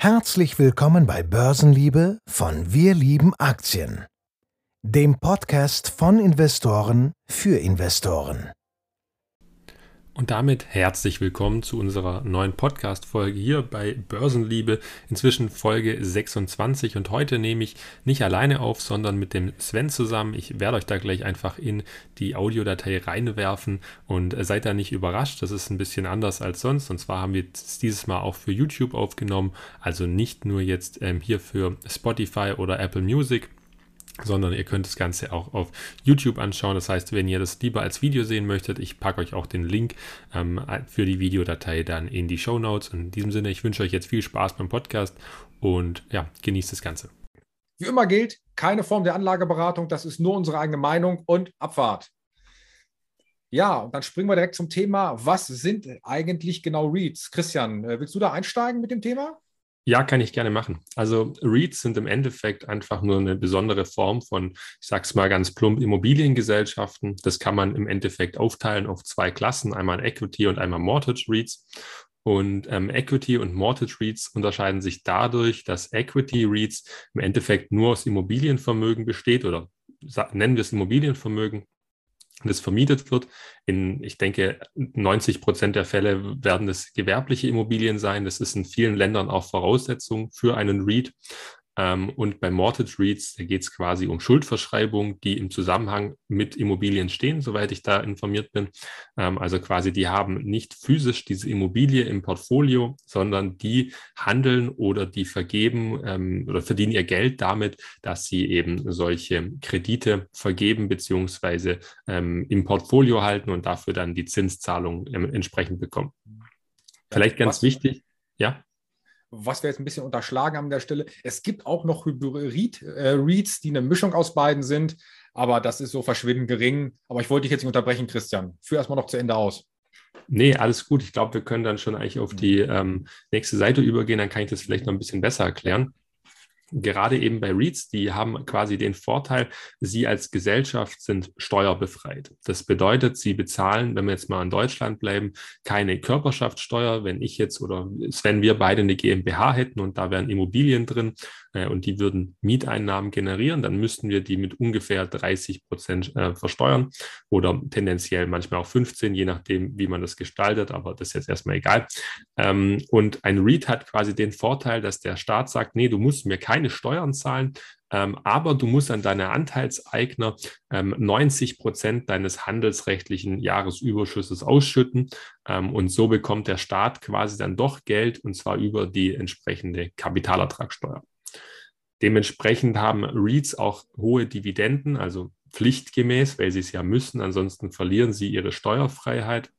Herzlich willkommen bei Börsenliebe von Wir lieben Aktien, dem Podcast von Investoren für Investoren. Und damit herzlich willkommen zu unserer neuen Podcast-Folge hier bei Börsenliebe, inzwischen Folge 26. Und heute nehme ich nicht alleine auf, sondern mit dem Sven zusammen. Ich werde euch da gleich einfach in die Audiodatei reinwerfen und seid da nicht überrascht. Das ist ein bisschen anders als sonst. Und zwar haben wir es dieses Mal auch für YouTube aufgenommen, also nicht nur jetzt ähm, hier für Spotify oder Apple Music sondern ihr könnt das Ganze auch auf YouTube anschauen. Das heißt, wenn ihr das lieber als Video sehen möchtet, ich packe euch auch den Link ähm, für die Videodatei dann in die Show Notes. In diesem Sinne, ich wünsche euch jetzt viel Spaß beim Podcast und ja, genießt das Ganze. Wie immer gilt, keine Form der Anlageberatung, das ist nur unsere eigene Meinung und Abfahrt. Ja, und dann springen wir direkt zum Thema. Was sind eigentlich genau Reads? Christian, äh, willst du da einsteigen mit dem Thema? Ja, kann ich gerne machen. Also REITs sind im Endeffekt einfach nur eine besondere Form von, ich sag's mal ganz plump, Immobiliengesellschaften. Das kann man im Endeffekt aufteilen auf zwei Klassen, einmal Equity und einmal Mortgage REITs. Und ähm, Equity und Mortgage REITs unterscheiden sich dadurch, dass Equity REITs im Endeffekt nur aus Immobilienvermögen besteht oder nennen wir es Immobilienvermögen das vermietet wird. In, ich denke, 90 Prozent der Fälle werden es gewerbliche Immobilien sein. Das ist in vielen Ländern auch Voraussetzung für einen REIT. Ähm, und bei Mortgage REITs, da geht es quasi um Schuldverschreibungen, die im Zusammenhang mit Immobilien stehen, soweit ich da informiert bin. Ähm, also quasi, die haben nicht physisch diese Immobilie im Portfolio, sondern die handeln oder die vergeben ähm, oder verdienen ihr Geld damit, dass sie eben solche Kredite vergeben beziehungsweise im Portfolio halten und dafür dann die Zinszahlung entsprechend bekommen. Vielleicht ganz Was? wichtig, ja was wir jetzt ein bisschen unterschlagen haben an der Stelle. Es gibt auch noch Hybrid-Reads, äh, die eine Mischung aus beiden sind, aber das ist so verschwindend gering. Aber ich wollte dich jetzt nicht unterbrechen, Christian. Führ erstmal noch zu Ende aus. Nee, alles gut. Ich glaube, wir können dann schon eigentlich auf die ähm, nächste Seite übergehen. Dann kann ich das vielleicht noch ein bisschen besser erklären gerade eben bei REITs, die haben quasi den Vorteil, sie als Gesellschaft sind steuerbefreit. Das bedeutet, sie bezahlen, wenn wir jetzt mal in Deutschland bleiben, keine Körperschaftssteuer. Wenn ich jetzt oder wenn wir beide eine GmbH hätten und da wären Immobilien drin äh, und die würden Mieteinnahmen generieren, dann müssten wir die mit ungefähr 30 Prozent äh, versteuern oder tendenziell manchmal auch 15, je nachdem, wie man das gestaltet, aber das ist jetzt erstmal egal. Ähm, und ein REIT hat quasi den Vorteil, dass der Staat sagt, nee, du musst mir keine keine Steuern zahlen, ähm, aber du musst an deine Anteilseigner ähm, 90 Prozent deines handelsrechtlichen Jahresüberschusses ausschütten. Ähm, und so bekommt der Staat quasi dann doch Geld und zwar über die entsprechende Kapitalertragssteuer. Dementsprechend haben REITs auch hohe Dividenden, also pflichtgemäß, weil sie es ja müssen. Ansonsten verlieren sie ihre Steuerfreiheit.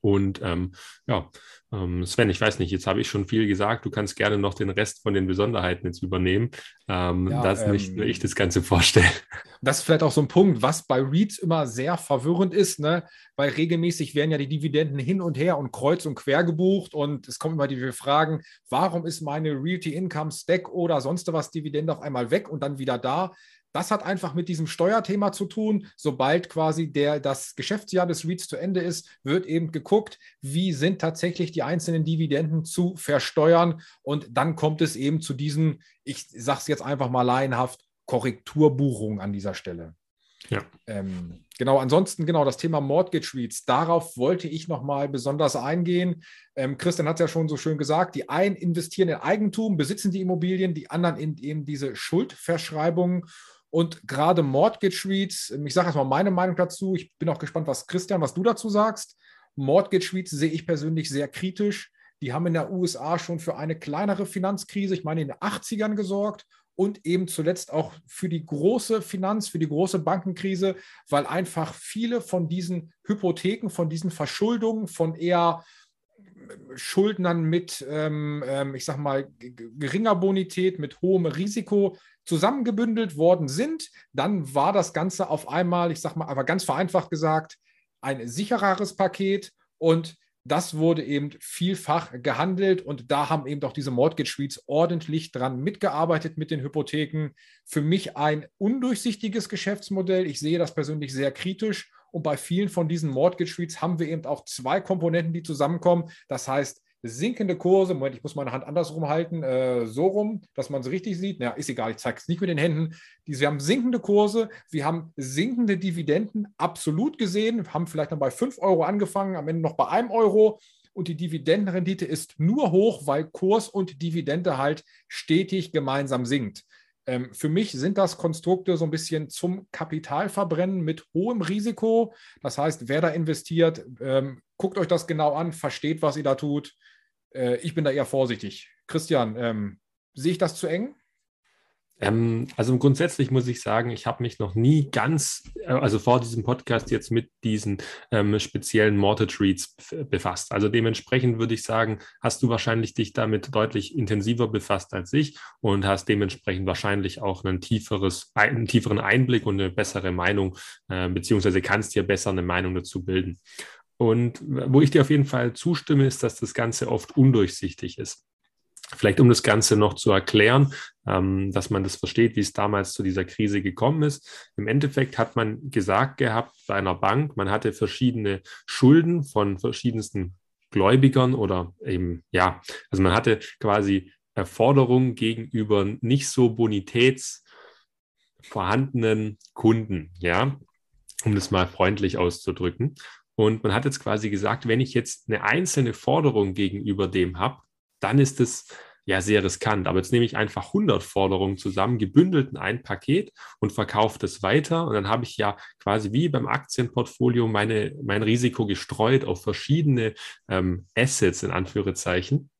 Und ähm, ja, ähm, Sven, ich weiß nicht, jetzt habe ich schon viel gesagt. Du kannst gerne noch den Rest von den Besonderheiten jetzt übernehmen, ähm, ja, dass ähm, nicht nur ich das Ganze vorstelle. Das ist vielleicht auch so ein Punkt, was bei REITs immer sehr verwirrend ist, ne? weil regelmäßig werden ja die Dividenden hin und her und kreuz und quer gebucht und es kommen immer die Fragen, warum ist meine Realty Income Stack oder sonst was Dividende auf einmal weg und dann wieder da? Das hat einfach mit diesem Steuerthema zu tun. Sobald quasi der, das Geschäftsjahr des REITs zu Ende ist, wird eben geguckt, wie sind tatsächlich die einzelnen Dividenden zu versteuern. Und dann kommt es eben zu diesen, ich sage es jetzt einfach mal laienhaft, Korrekturbuchungen an dieser Stelle. Ja. Ähm, genau, ansonsten genau das Thema Mortgage REITs. Darauf wollte ich nochmal besonders eingehen. Ähm, Christian hat es ja schon so schön gesagt, die einen investieren in Eigentum, besitzen die Immobilien, die anderen in eben diese Schuldverschreibungen. Und gerade Mortgage REITs, ich sage erstmal meine Meinung dazu, ich bin auch gespannt, was Christian, was du dazu sagst. Mortgage REITs sehe ich persönlich sehr kritisch. Die haben in der USA schon für eine kleinere Finanzkrise, ich meine in den 80ern gesorgt und eben zuletzt auch für die große Finanz, für die große Bankenkrise, weil einfach viele von diesen Hypotheken, von diesen Verschuldungen, von eher Schuldnern mit, ähm, ähm ich sag mal, geringer Bonität, mit hohem Risiko zusammengebündelt worden sind, dann war das Ganze auf einmal, ich sage mal, aber ganz vereinfacht gesagt, ein sichereres Paket und das wurde eben vielfach gehandelt und da haben eben auch diese Mortgage Suites ordentlich dran mitgearbeitet mit den Hypotheken. Für mich ein undurchsichtiges Geschäftsmodell. Ich sehe das persönlich sehr kritisch und bei vielen von diesen Mortgage Suites haben wir eben auch zwei Komponenten, die zusammenkommen. Das heißt, sinkende Kurse. Moment, ich muss meine Hand andersrum halten, äh, so rum, dass man es richtig sieht. Ja, ist egal, ich zeige es nicht mit den Händen. Die, wir haben sinkende Kurse, wir haben sinkende Dividenden absolut gesehen, haben vielleicht noch bei 5 Euro angefangen, am Ende noch bei 1 Euro. Und die Dividendenrendite ist nur hoch, weil Kurs und Dividende halt stetig gemeinsam sinkt. Ähm, für mich sind das Konstrukte so ein bisschen zum Kapitalverbrennen mit hohem Risiko. Das heißt, wer da investiert, ähm, guckt euch das genau an, versteht, was ihr da tut. Äh, ich bin da eher vorsichtig. Christian, ähm, sehe ich das zu eng? Ähm, also grundsätzlich muss ich sagen, ich habe mich noch nie ganz, äh, also vor diesem Podcast jetzt mit diesen ähm, speziellen Mortgage Reads befasst. Also dementsprechend würde ich sagen, hast du wahrscheinlich dich damit deutlich intensiver befasst als ich und hast dementsprechend wahrscheinlich auch einen, tieferes, einen tieferen Einblick und eine bessere Meinung, äh, beziehungsweise kannst dir besser eine Meinung dazu bilden. Und wo ich dir auf jeden Fall zustimme, ist, dass das Ganze oft undurchsichtig ist. Vielleicht um das Ganze noch zu erklären, ähm, dass man das versteht, wie es damals zu dieser Krise gekommen ist. Im Endeffekt hat man gesagt gehabt bei einer Bank, man hatte verschiedene Schulden von verschiedensten Gläubigern oder eben, ja, also man hatte quasi Forderungen gegenüber nicht so bonitätsvorhandenen Kunden, ja, um das mal freundlich auszudrücken. Und man hat jetzt quasi gesagt, wenn ich jetzt eine einzelne Forderung gegenüber dem habe, dann ist es ja sehr riskant. Aber jetzt nehme ich einfach 100 Forderungen zusammen, gebündelt in ein Paket und verkaufe das weiter. Und dann habe ich ja quasi wie beim Aktienportfolio meine, mein Risiko gestreut auf verschiedene ähm, Assets in Anführungszeichen.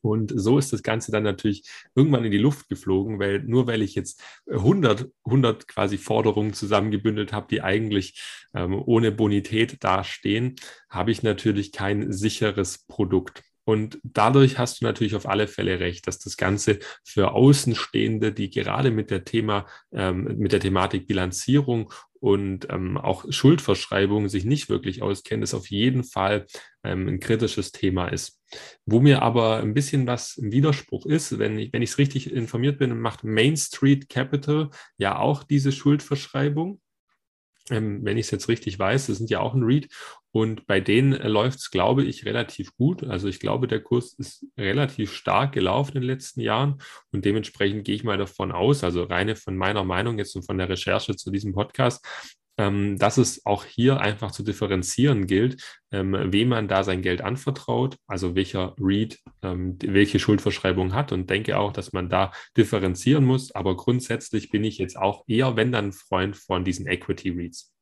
Und so ist das Ganze dann natürlich irgendwann in die Luft geflogen, weil nur weil ich jetzt 100, 100 quasi Forderungen zusammengebündelt habe, die eigentlich ähm, ohne Bonität dastehen, habe ich natürlich kein sicheres Produkt. Und dadurch hast du natürlich auf alle Fälle recht, dass das Ganze für Außenstehende, die gerade mit der Thema, ähm, mit der Thematik Bilanzierung und ähm, auch Schuldverschreibung sich nicht wirklich auskennen, das auf jeden Fall ähm, ein kritisches Thema ist. Wo mir aber ein bisschen was im Widerspruch ist, wenn ich, es richtig informiert bin, macht Main Street Capital ja auch diese Schuldverschreibung wenn ich es jetzt richtig weiß, das sind ja auch ein Read. Und bei denen äh, läuft es, glaube ich, relativ gut. Also ich glaube, der Kurs ist relativ stark gelaufen in den letzten Jahren. Und dementsprechend gehe ich mal davon aus, also reine von meiner Meinung jetzt und von der Recherche zu diesem Podcast, ähm, dass es auch hier einfach zu differenzieren gilt, ähm, wem man da sein Geld anvertraut, also welcher Read ähm, welche Schuldverschreibung hat und denke auch, dass man da differenzieren muss. Aber grundsätzlich bin ich jetzt auch eher, wenn dann Freund von diesen Equity Reads.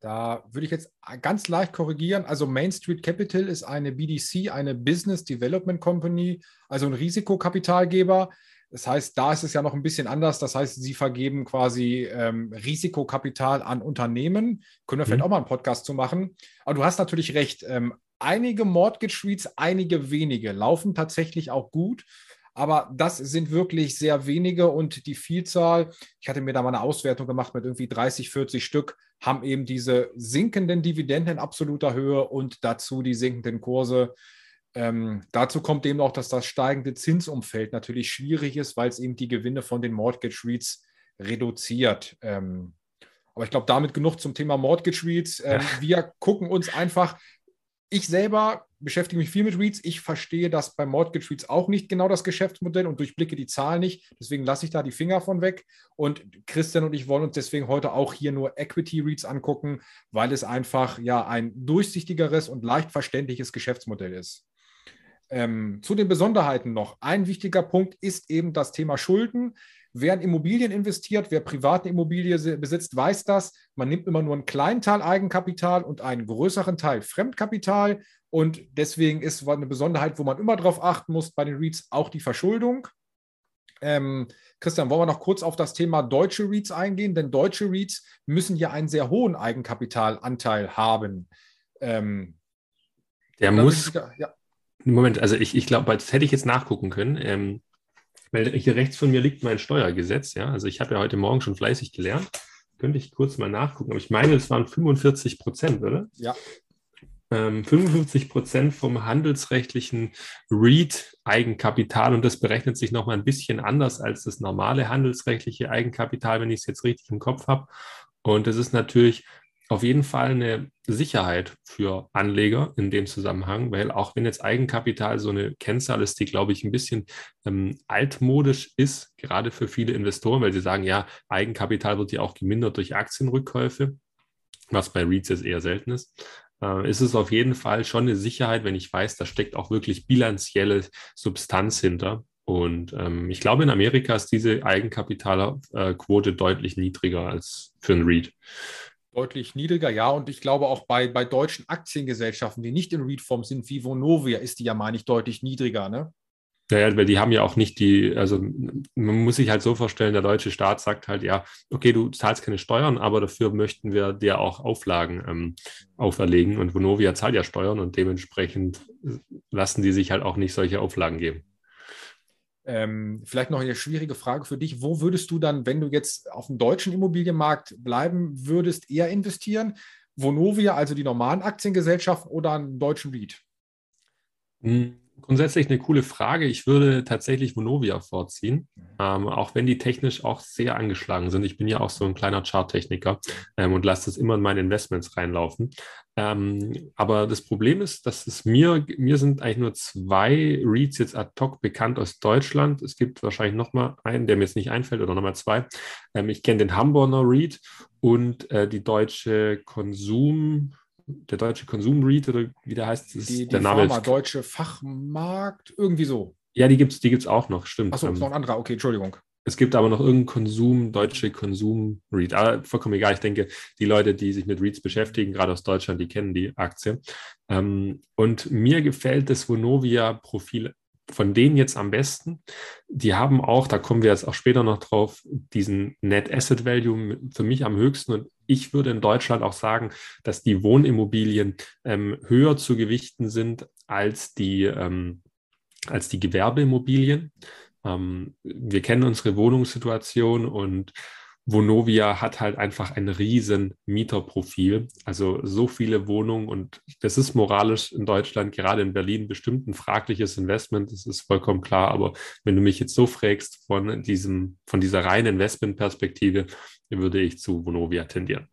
Da würde ich jetzt ganz leicht korrigieren. Also Main Street Capital ist eine BDC, eine Business Development Company, also ein Risikokapitalgeber. Das heißt, da ist es ja noch ein bisschen anders. Das heißt, sie vergeben quasi ähm, Risikokapital an Unternehmen. Können wir vielleicht mhm. auch mal einen Podcast zu machen. Aber du hast natürlich recht. Ähm, einige Mortgage Suites, einige wenige laufen tatsächlich auch gut. Aber das sind wirklich sehr wenige und die Vielzahl, ich hatte mir da mal eine Auswertung gemacht mit irgendwie 30, 40 Stück, haben eben diese sinkenden Dividenden in absoluter Höhe und dazu die sinkenden Kurse. Ähm, dazu kommt eben auch, dass das steigende Zinsumfeld natürlich schwierig ist, weil es eben die Gewinne von den Mortgage REITs reduziert. Ähm, aber ich glaube, damit genug zum Thema Mortgage REITs. Ähm, ja. Wir gucken uns einfach, ich selber beschäftige mich viel mit REITs. Ich verstehe das bei Mortgage REITs auch nicht genau das Geschäftsmodell und durchblicke die Zahlen nicht. Deswegen lasse ich da die Finger von weg. Und Christian und ich wollen uns deswegen heute auch hier nur Equity REITs angucken, weil es einfach ja ein durchsichtigeres und leicht verständliches Geschäftsmodell ist. Ähm, zu den Besonderheiten noch. Ein wichtiger Punkt ist eben das Thema Schulden. Wer in Immobilien investiert, wer private Immobilie besitzt, weiß das. Man nimmt immer nur einen kleinen Teil Eigenkapital und einen größeren Teil Fremdkapital. Und deswegen ist eine Besonderheit, wo man immer darauf achten muss bei den REITs, auch die Verschuldung. Ähm, Christian, wollen wir noch kurz auf das Thema deutsche REITs eingehen? Denn deutsche REITs müssen ja einen sehr hohen Eigenkapitalanteil haben. Ähm, der muss, ja. Moment, also ich, ich glaube, das hätte ich jetzt nachgucken können, ähm, weil hier rechts von mir liegt mein Steuergesetz, ja. Also ich habe ja heute Morgen schon fleißig gelernt. Könnte ich kurz mal nachgucken, aber ich meine, es waren 45 Prozent, oder? Ja. Ähm, 55 Prozent vom handelsrechtlichen REIT-Eigenkapital und das berechnet sich nochmal ein bisschen anders als das normale handelsrechtliche Eigenkapital, wenn ich es jetzt richtig im Kopf habe. Und das ist natürlich auf jeden Fall eine Sicherheit für Anleger in dem Zusammenhang, weil auch wenn jetzt Eigenkapital so eine Kennzahl ist, die, glaube ich, ein bisschen ähm, altmodisch ist, gerade für viele Investoren, weil sie sagen, ja, Eigenkapital wird ja auch gemindert durch Aktienrückkäufe, was bei REITs jetzt eher selten ist äh, ist es auf jeden Fall schon eine Sicherheit, wenn ich weiß, da steckt auch wirklich bilanzielle Substanz hinter. Und ähm, ich glaube, in Amerika ist diese Eigenkapitalquote deutlich niedriger als für ein REIT. Deutlich niedriger, ja. Und ich glaube auch bei, bei deutschen Aktiengesellschaften, die nicht in REIT-Form sind, wie Vonovia, ist die ja, meine ich, deutlich niedriger. Ne? Ja, weil die haben ja auch nicht die, also man muss sich halt so vorstellen, der deutsche Staat sagt halt, ja, okay, du zahlst keine Steuern, aber dafür möchten wir dir auch Auflagen ähm, auferlegen. Und Vonovia zahlt ja Steuern und dementsprechend lassen die sich halt auch nicht solche Auflagen geben. Ähm, vielleicht noch eine schwierige Frage für dich. Wo würdest du dann, wenn du jetzt auf dem deutschen Immobilienmarkt bleiben würdest, eher investieren? Vonovia, also die normalen Aktiengesellschaften oder einen deutschen REIT? Hm grundsätzlich eine coole Frage. Ich würde tatsächlich Vonovia vorziehen, ähm, auch wenn die technisch auch sehr angeschlagen sind. Ich bin ja auch so ein kleiner Charttechniker ähm, und lasse das immer in meine Investments reinlaufen. Ähm, aber das Problem ist, dass es mir, mir sind eigentlich nur zwei Reads jetzt ad hoc bekannt aus Deutschland. Es gibt wahrscheinlich noch mal einen, der mir jetzt nicht einfällt, oder nochmal zwei. Ähm, ich kenne den Hamburger Read und äh, die deutsche Konsum der deutsche Konsumread oder wie der heißt, ist die, die der Name. Pharma, deutsche Fachmarkt, irgendwie so. Ja, die gibt es die gibt's auch noch, stimmt. Achso, ähm, noch ein anderer, okay, Entschuldigung. Es gibt aber noch irgendeinen Konsum, deutsche Konsum-Read. Aber vollkommen egal. Ich denke, die Leute, die sich mit Reads beschäftigen, gerade aus Deutschland, die kennen die Aktie. Ähm, und mir gefällt das Vonovia-Profil von denen jetzt am besten. Die haben auch, da kommen wir jetzt auch später noch drauf, diesen Net Asset Value für mich am höchsten. Und ich würde in Deutschland auch sagen, dass die Wohnimmobilien ähm, höher zu gewichten sind als die, ähm, als die Gewerbeimmobilien. Ähm, wir kennen unsere Wohnungssituation und Vonovia hat halt einfach ein riesen Mieterprofil, also so viele Wohnungen und das ist moralisch in Deutschland, gerade in Berlin, bestimmt ein fragliches Investment, das ist vollkommen klar, aber wenn du mich jetzt so fragst von diesem, von dieser reinen Investmentperspektive, würde ich zu Vonovia tendieren.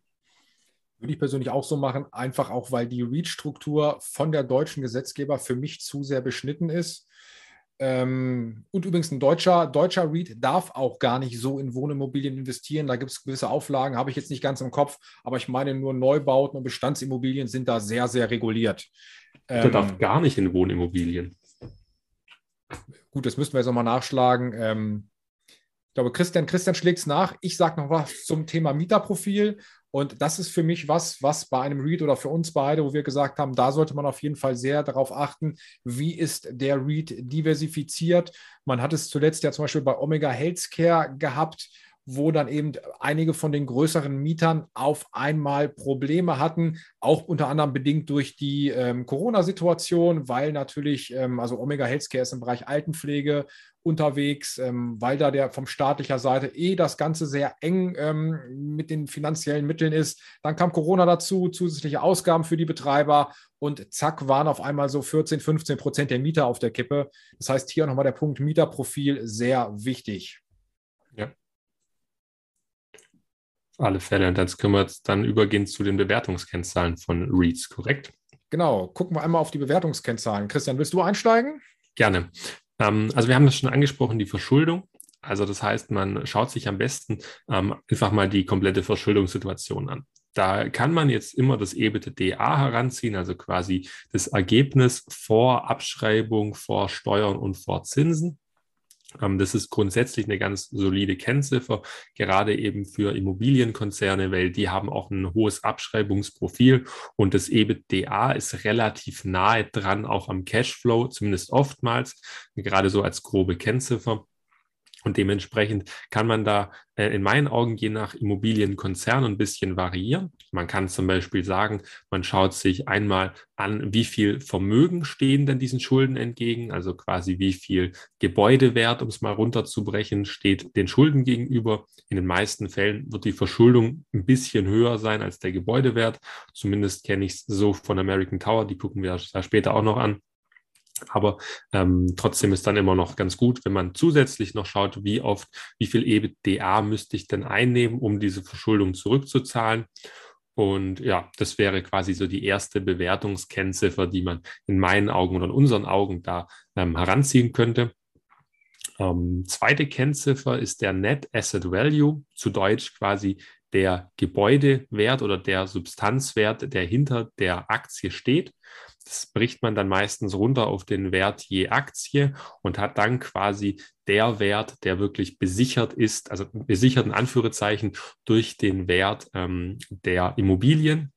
Würde ich persönlich auch so machen, einfach auch, weil die REACH-Struktur von der deutschen Gesetzgeber für mich zu sehr beschnitten ist. Ähm, und übrigens ein deutscher, deutscher REIT darf auch gar nicht so in Wohnimmobilien investieren. Da gibt es gewisse Auflagen, habe ich jetzt nicht ganz im Kopf, aber ich meine nur Neubauten und Bestandsimmobilien sind da sehr, sehr reguliert. Der ähm, darf gar nicht in Wohnimmobilien. Gut, das müssten wir jetzt nochmal nachschlagen. Ähm, ich glaube, Christian, Christian schlägt es nach. Ich sage noch was zum Thema Mieterprofil. Und das ist für mich was, was bei einem Read oder für uns beide, wo wir gesagt haben, da sollte man auf jeden Fall sehr darauf achten, wie ist der Read diversifiziert. Man hat es zuletzt ja zum Beispiel bei Omega Healthcare gehabt, wo dann eben einige von den größeren Mietern auf einmal Probleme hatten, auch unter anderem bedingt durch die ähm, Corona-Situation, weil natürlich, ähm, also Omega Healthcare ist im Bereich Altenpflege unterwegs, ähm, weil da der vom staatlicher Seite eh das Ganze sehr eng ähm, mit den finanziellen Mitteln ist. Dann kam Corona dazu, zusätzliche Ausgaben für die Betreiber und zack waren auf einmal so 14, 15 Prozent der Mieter auf der Kippe. Das heißt, hier nochmal der Punkt Mieterprofil sehr wichtig. Ja alle Fälle. Und jetzt können wir jetzt dann übergehen zu den Bewertungskennzahlen von REITs, korrekt? Genau, gucken wir einmal auf die Bewertungskennzahlen. Christian, willst du einsteigen? Gerne. Ähm, also wir haben das schon angesprochen, die Verschuldung. Also das heißt, man schaut sich am besten ähm, einfach mal die komplette Verschuldungssituation an. Da kann man jetzt immer das EBITDA heranziehen, also quasi das Ergebnis vor Abschreibung, vor Steuern und vor Zinsen. Ähm, das ist grundsätzlich eine ganz solide Kennziffer, gerade eben für Immobilienkonzerne, weil die haben auch ein hohes Abschreibungsprofil und das EBITDA ist relativ nahe dran, auch am Cashflow, zumindest oftmals, gerade so als grobe Kennziffer. Und dementsprechend kann man da äh, in meinen Augen je nach Immobilienkonzern ein bisschen variieren. Man kann zum Beispiel sagen, man schaut sich einmal an, wie viel Vermögen stehen denn diesen Schulden entgegen, also quasi wie viel Gebäudewert, um es mal runterzubrechen, steht den Schulden gegenüber. In den meisten Fällen wird die Verschuldung ein bisschen höher sein als der Gebäudewert. Zumindest kenne ich es so von American Tower, die gucken wir da später auch noch an. Aber ähm, trotzdem ist dann immer noch ganz gut, wenn man zusätzlich noch schaut, wie oft, wie viel EBITDA müsste ich denn einnehmen, um diese Verschuldung zurückzuzahlen. Und ja, das wäre quasi so die erste Bewertungskennziffer, die man in meinen Augen oder in unseren Augen da ähm, heranziehen könnte. Ähm, zweite Kennziffer ist der Net Asset Value, zu Deutsch quasi der Gebäudewert oder der Substanzwert, der hinter der Aktie steht. Das bricht man dann meistens runter auf den Wert je Aktie und hat dann quasi der Wert, der wirklich besichert ist, also besichert in Anführungszeichen durch den Wert ähm, der Immobilien.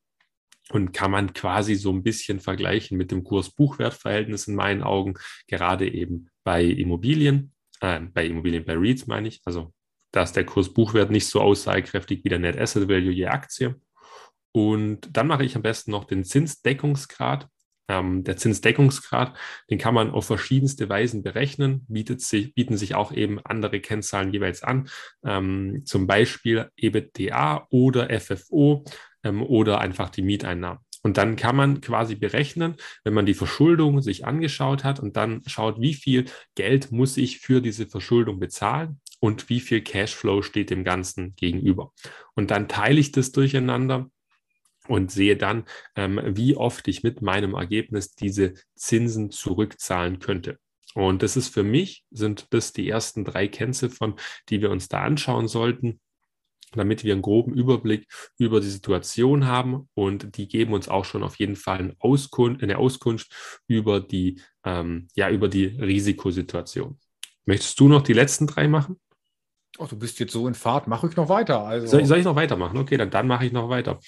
Und kann man quasi so ein bisschen vergleichen mit dem Kurs-Buchwert-Verhältnis in meinen Augen, gerade eben bei Immobilien, äh, bei Immobilien, bei REITs meine ich, also da ist der Kurs-Buchwert nicht so aussagekräftig wie der Net Asset Value je Aktie. Und dann mache ich am besten noch den Zinsdeckungsgrad. Ähm, der Zinsdeckungsgrad, den kann man auf verschiedenste Weisen berechnen, bietet sich, bieten sich auch eben andere Kennzahlen jeweils an, ähm, zum Beispiel EBITDA oder FFO ähm, oder einfach die Mieteinnahmen. Und dann kann man quasi berechnen, wenn man die Verschuldung sich angeschaut hat und dann schaut, wie viel Geld muss ich für diese Verschuldung bezahlen und wie viel Cashflow steht dem Ganzen gegenüber. Und dann teile ich das durcheinander und sehe dann, ähm, wie oft ich mit meinem Ergebnis diese Zinsen zurückzahlen könnte. Und das ist für mich, sind das die ersten drei Kennziffern, die wir uns da anschauen sollten, damit wir einen groben Überblick über die Situation haben. Und die geben uns auch schon auf jeden Fall eine Auskunft, eine Auskunft über, die, ähm, ja, über die Risikosituation. Möchtest du noch die letzten drei machen? Oh, du bist jetzt so in Fahrt, mache ich noch weiter. Also. Soll, soll, ich noch weitermachen? Okay, dann, dann mache ich noch weiter.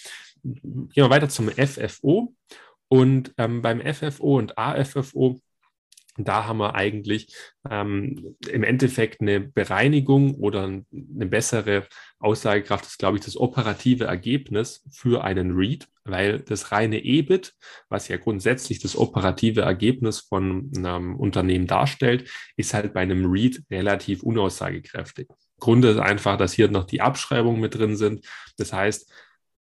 Gehen wir weiter zum FFO. Und ähm, beim FFO und AFFO, da haben wir eigentlich ähm, im Endeffekt eine Bereinigung oder eine bessere Aussagekraft, das ist, glaube ich, das operative Ergebnis für einen Read, weil das reine EBIT, was ja grundsätzlich das operative Ergebnis von einem Unternehmen darstellt, ist halt bei einem Read relativ unaussagekräftig. Grund ist einfach, dass hier noch die Abschreibungen mit drin sind. Das heißt,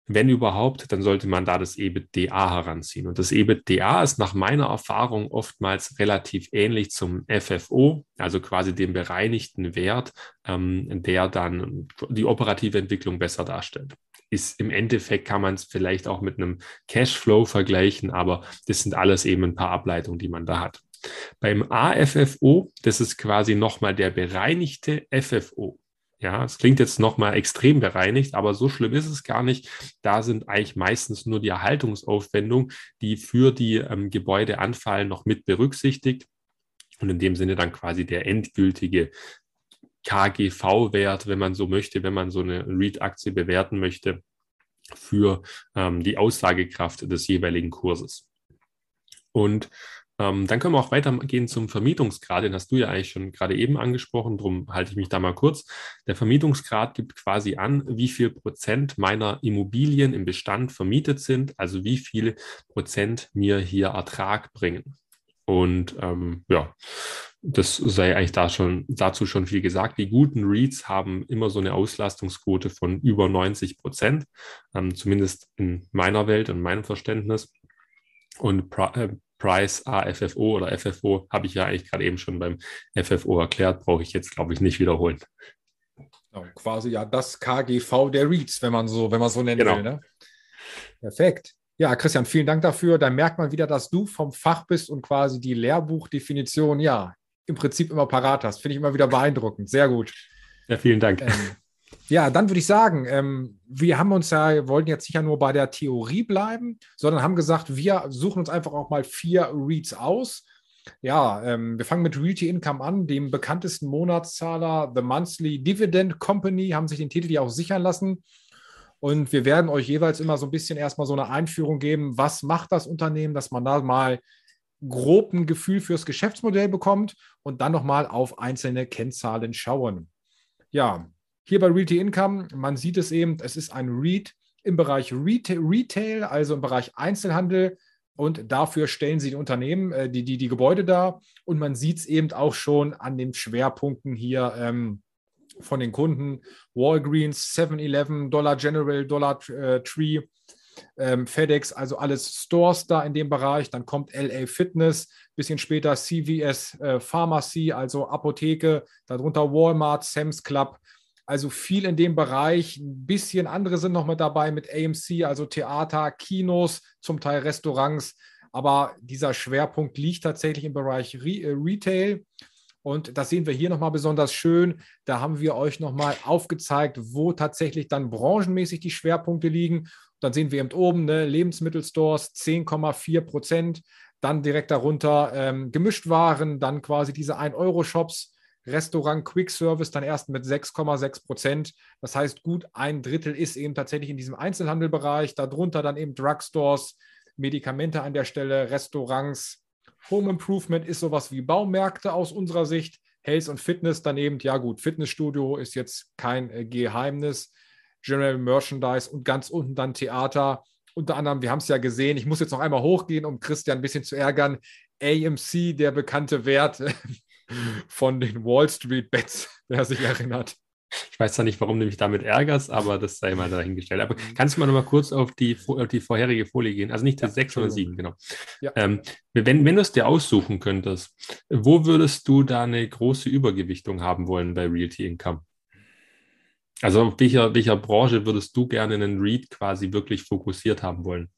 wenn überhaupt, dann sollte man da das EBITDA heranziehen. Und das EBITDA ist nach meiner Erfahrung oftmals relativ ähnlich zum FFO, also quasi dem bereinigten Wert, ähm, der dann die operative Entwicklung besser darstellt. Ist im Endeffekt kann man es vielleicht auch mit einem Cashflow vergleichen, aber das sind alles eben ein paar Ableitungen, die man da hat. Beim AFFO, das ist quasi nochmal der bereinigte FFO. Ja, es klingt jetzt nochmal extrem bereinigt, aber so schlimm ist es gar nicht. Da sind eigentlich meistens nur die Erhaltungsaufwendungen, die für die ähm, Gebäude anfallen, noch mit berücksichtigt. Und in dem Sinne dann quasi der endgültige KGV-Wert, wenn man so möchte, wenn man so eine REIT-Aktie bewerten möchte, für ähm, die Aussagekraft des jeweiligen Kurses. Und ähm, dann können wir auch weitergehen zum Vermietungsgrad, den hast du ja eigentlich schon gerade eben angesprochen, darum halte ich mich da mal kurz. Der Vermietungsgrad gibt quasi an, wie viel Prozent meiner Immobilien im Bestand vermietet sind, also wie viele Prozent mir hier Ertrag bringen. Und ähm, ja, das sei eigentlich da schon, dazu schon viel gesagt. Die guten REITs haben immer so eine Auslastungsquote von über 90 Prozent, ähm, zumindest in meiner Welt und meinem Verständnis. Und äh, Price AFFO oder FFO habe ich ja eigentlich gerade eben schon beim FFO erklärt, brauche ich jetzt, glaube ich, nicht wiederholen. Genau, quasi ja das KGV der REITs, wenn man so, wenn man so nennen genau. will. Ne? Perfekt. Ja, Christian, vielen Dank dafür. Da merkt man wieder, dass du vom Fach bist und quasi die Lehrbuchdefinition, ja, im Prinzip immer parat hast. Finde ich immer wieder beeindruckend. Sehr gut. Ja, vielen Dank. Ähm, ja, dann würde ich sagen, ähm, wir haben uns ja, wollten jetzt nicht nur bei der Theorie bleiben, sondern haben gesagt, wir suchen uns einfach auch mal vier Reads aus. Ja, ähm, wir fangen mit Realty Income an, dem bekanntesten Monatszahler, The Monthly Dividend Company, haben sich den Titel ja auch sichern lassen. Und wir werden euch jeweils immer so ein bisschen erstmal so eine Einführung geben, was macht das Unternehmen, dass man da mal grob ein Gefühl fürs Geschäftsmodell bekommt und dann nochmal auf einzelne Kennzahlen schauen. Ja, hier bei Realty Income, man sieht es eben, es ist ein REIT im Bereich Retail, also im Bereich Einzelhandel. Und dafür stellen sie die Unternehmen, äh, die, die, die Gebäude dar. Und man sieht es eben auch schon an den Schwerpunkten hier ähm, von den Kunden. Walgreens, 7-Eleven, Dollar General, Dollar äh, Tree, ähm, FedEx, also alles Stores da in dem Bereich. Dann kommt LA Fitness, bisschen später CVS äh, Pharmacy, also Apotheke, darunter Walmart, Sam's Club, Also viel in dem Bereich. Ein bisschen andere sind noch mit dabei mit AMC, also Theater, Kinos, zum Teil Restaurants. Aber dieser Schwerpunkt liegt tatsächlich im Bereich Re äh, Retail. Und das sehen wir hier nochmal besonders schön. Da haben wir euch nochmal aufgezeigt, wo tatsächlich dann branchenmäßig die Schwerpunkte liegen. Dann sehen wir eben oben ne, Lebensmittelstores 10,4 Prozent. Dann direkt darunter ähm, Gemischtwaren, dann quasi diese 1-Euro-Shops. Restaurant Quick Service dann erst mit 6,6 Prozent. Das heißt, gut ein Drittel ist eben tatsächlich in diesem Einzelhandelbereich. Darunter dann eben Drugstores, Medikamente an der Stelle, Restaurants, Home Improvement ist sowas wie Baumärkte aus unserer Sicht. Health und Fitness daneben, ja gut, Fitnessstudio ist jetzt kein äh, Geheimnis. General Merchandise und ganz unten dann Theater. Unter anderem, wir haben es ja gesehen, ich muss jetzt noch einmal hochgehen, um Christian ein bisschen zu ärgern. AMC, der bekannte Wert von den Wall Street Bets, wer sich erinnert. Ich weiß zwar nicht, warum du mich damit ärgerst, aber das sei mal dahingestellt. Aber mhm. kannst du mal noch mal kurz auf die, auf die vorherige Folie gehen? Also nicht die ja, 6, sondern 7, genau. Ja. Ähm, wenn, wenn du es dir aussuchen könntest, wo würdest du da eine große Übergewichtung haben wollen bei Realty Income? Also auf welcher, welcher Branche würdest du gerne einen REIT quasi wirklich fokussiert haben wollen?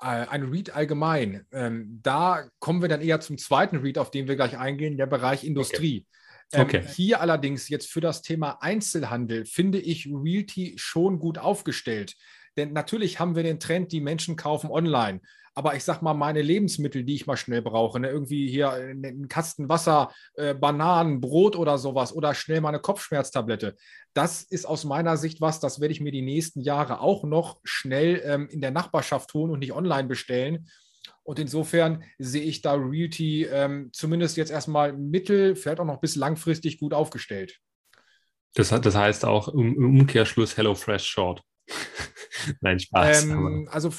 Äh, ein REIT allgemein. Ähm, da kommen wir dann eher zum zweiten REIT, auf den wir gleich eingehen, der Bereich Industrie. Okay. Ähm, okay. hier allerdings jetzt für das Thema Einzelhandel finde ich Realty schon gut aufgestellt. Denn natürlich haben wir den Trend, die Menschen kaufen online. Aber ich sag mal, meine Lebensmittel, die ich mal schnell brauche, ne, irgendwie hier einen Kasten Wasser, äh, Bananen, Brot oder sowas oder schnell mal eine Kopfschmerztablette, das ist aus meiner Sicht was, das werde ich mir die nächsten Jahre auch noch schnell ähm, in der Nachbarschaft tun und nicht online bestellen. Und insofern sehe ich da Realty ähm, zumindest jetzt erstmal mittel, vielleicht auch noch bis langfristig gut aufgestellt. Das, das heißt auch im Umkehrschluss HelloFresh Short. Nein, Spaß. Ähm, also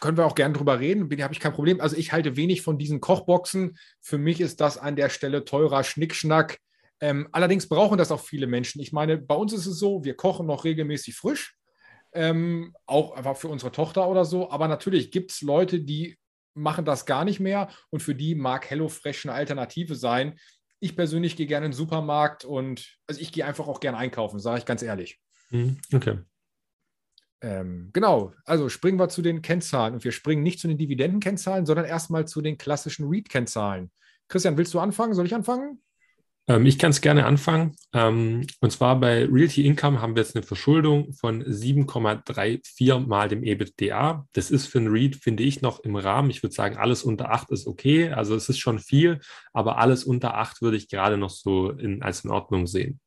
können wir auch gerne drüber reden, habe ich kein Problem. Also ich halte wenig von diesen Kochboxen. Für mich ist das an der Stelle teurer Schnickschnack. Ähm, allerdings brauchen das auch viele Menschen. Ich meine, bei uns ist es so, wir kochen noch regelmäßig frisch. Ähm, auch einfach für unsere Tochter oder so. Aber natürlich gibt es Leute, die machen das gar nicht mehr und für die mag HelloFresh eine Alternative sein. Ich persönlich gehe gerne in den Supermarkt und also ich gehe einfach auch gerne einkaufen, sage ich ganz ehrlich. Mhm, okay. Ähm, genau, also springen wir zu den Kennzahlen und wir springen nicht zu den Dividendenkennzahlen, sondern erstmal zu den klassischen REIT-Kennzahlen. Christian, willst du anfangen? Soll ich anfangen? Ähm, ich kann es gerne anfangen. Ähm, und zwar bei Realty Income haben wir jetzt eine Verschuldung von 7,34 mal dem EBITDA. Das ist für ein REIT, finde ich, noch im Rahmen. Ich würde sagen, alles unter 8 ist okay. Also es ist schon viel, aber alles unter 8 würde ich gerade noch so in, als in Ordnung sehen.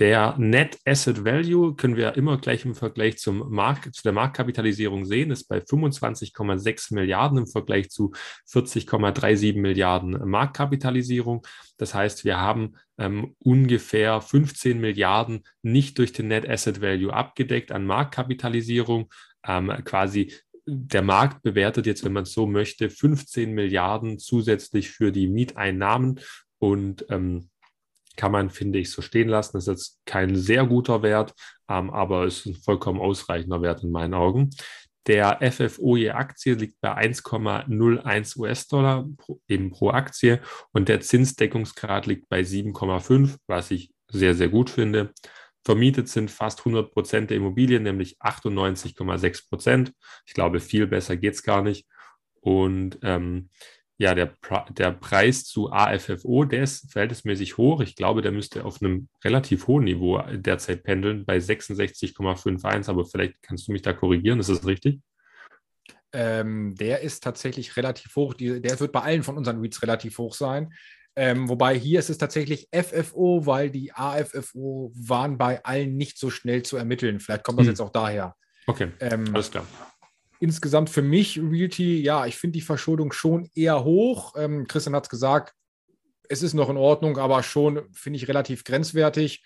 Der Net Asset Value können wir immer gleich im Vergleich zum Markt, zu der Marktkapitalisierung sehen, ist bei 25,6 Milliarden im Vergleich zu 40,37 Milliarden Marktkapitalisierung. Das heißt, wir haben ähm, ungefähr 15 Milliarden nicht durch den Net Asset Value abgedeckt an Marktkapitalisierung. Ähm, quasi der Markt bewertet jetzt, wenn man es so möchte, 15 Milliarden zusätzlich für die Mieteinnahmen und ähm, kann man, finde ich, so stehen lassen. Das ist jetzt kein sehr guter Wert, ähm, aber ist ein vollkommen ausreichender Wert in meinen Augen. Der FFO je Aktie liegt bei 1,01 US-Dollar eben pro Aktie und der Zinsdeckungsgrad liegt bei 7,5, was ich sehr, sehr gut finde. Vermietet sind fast 100 Prozent der Immobilien, nämlich 98,6 Prozent. Ich glaube, viel besser geht es gar nicht. Und ähm, ja, der, der Preis zu AFFO, der ist verhältnismäßig hoch. Ich glaube, der müsste auf einem relativ hohen Niveau derzeit pendeln, bei 66,51. Aber vielleicht kannst du mich da korrigieren. Ist das richtig? Ähm, der ist tatsächlich relativ hoch. Die, der wird bei allen von unseren REITs relativ hoch sein. Ähm, wobei hier ist es tatsächlich FFO, weil die AFFO waren bei allen nicht so schnell zu ermitteln. Vielleicht kommt das hm. jetzt auch daher. Okay, ähm, alles klar insgesamt für mich Realty, ja, ich finde die Verschuldung schon eher hoch. Ähm, Christian hat es gesagt, es ist noch in Ordnung, aber schon finde ich relativ grenzwertig.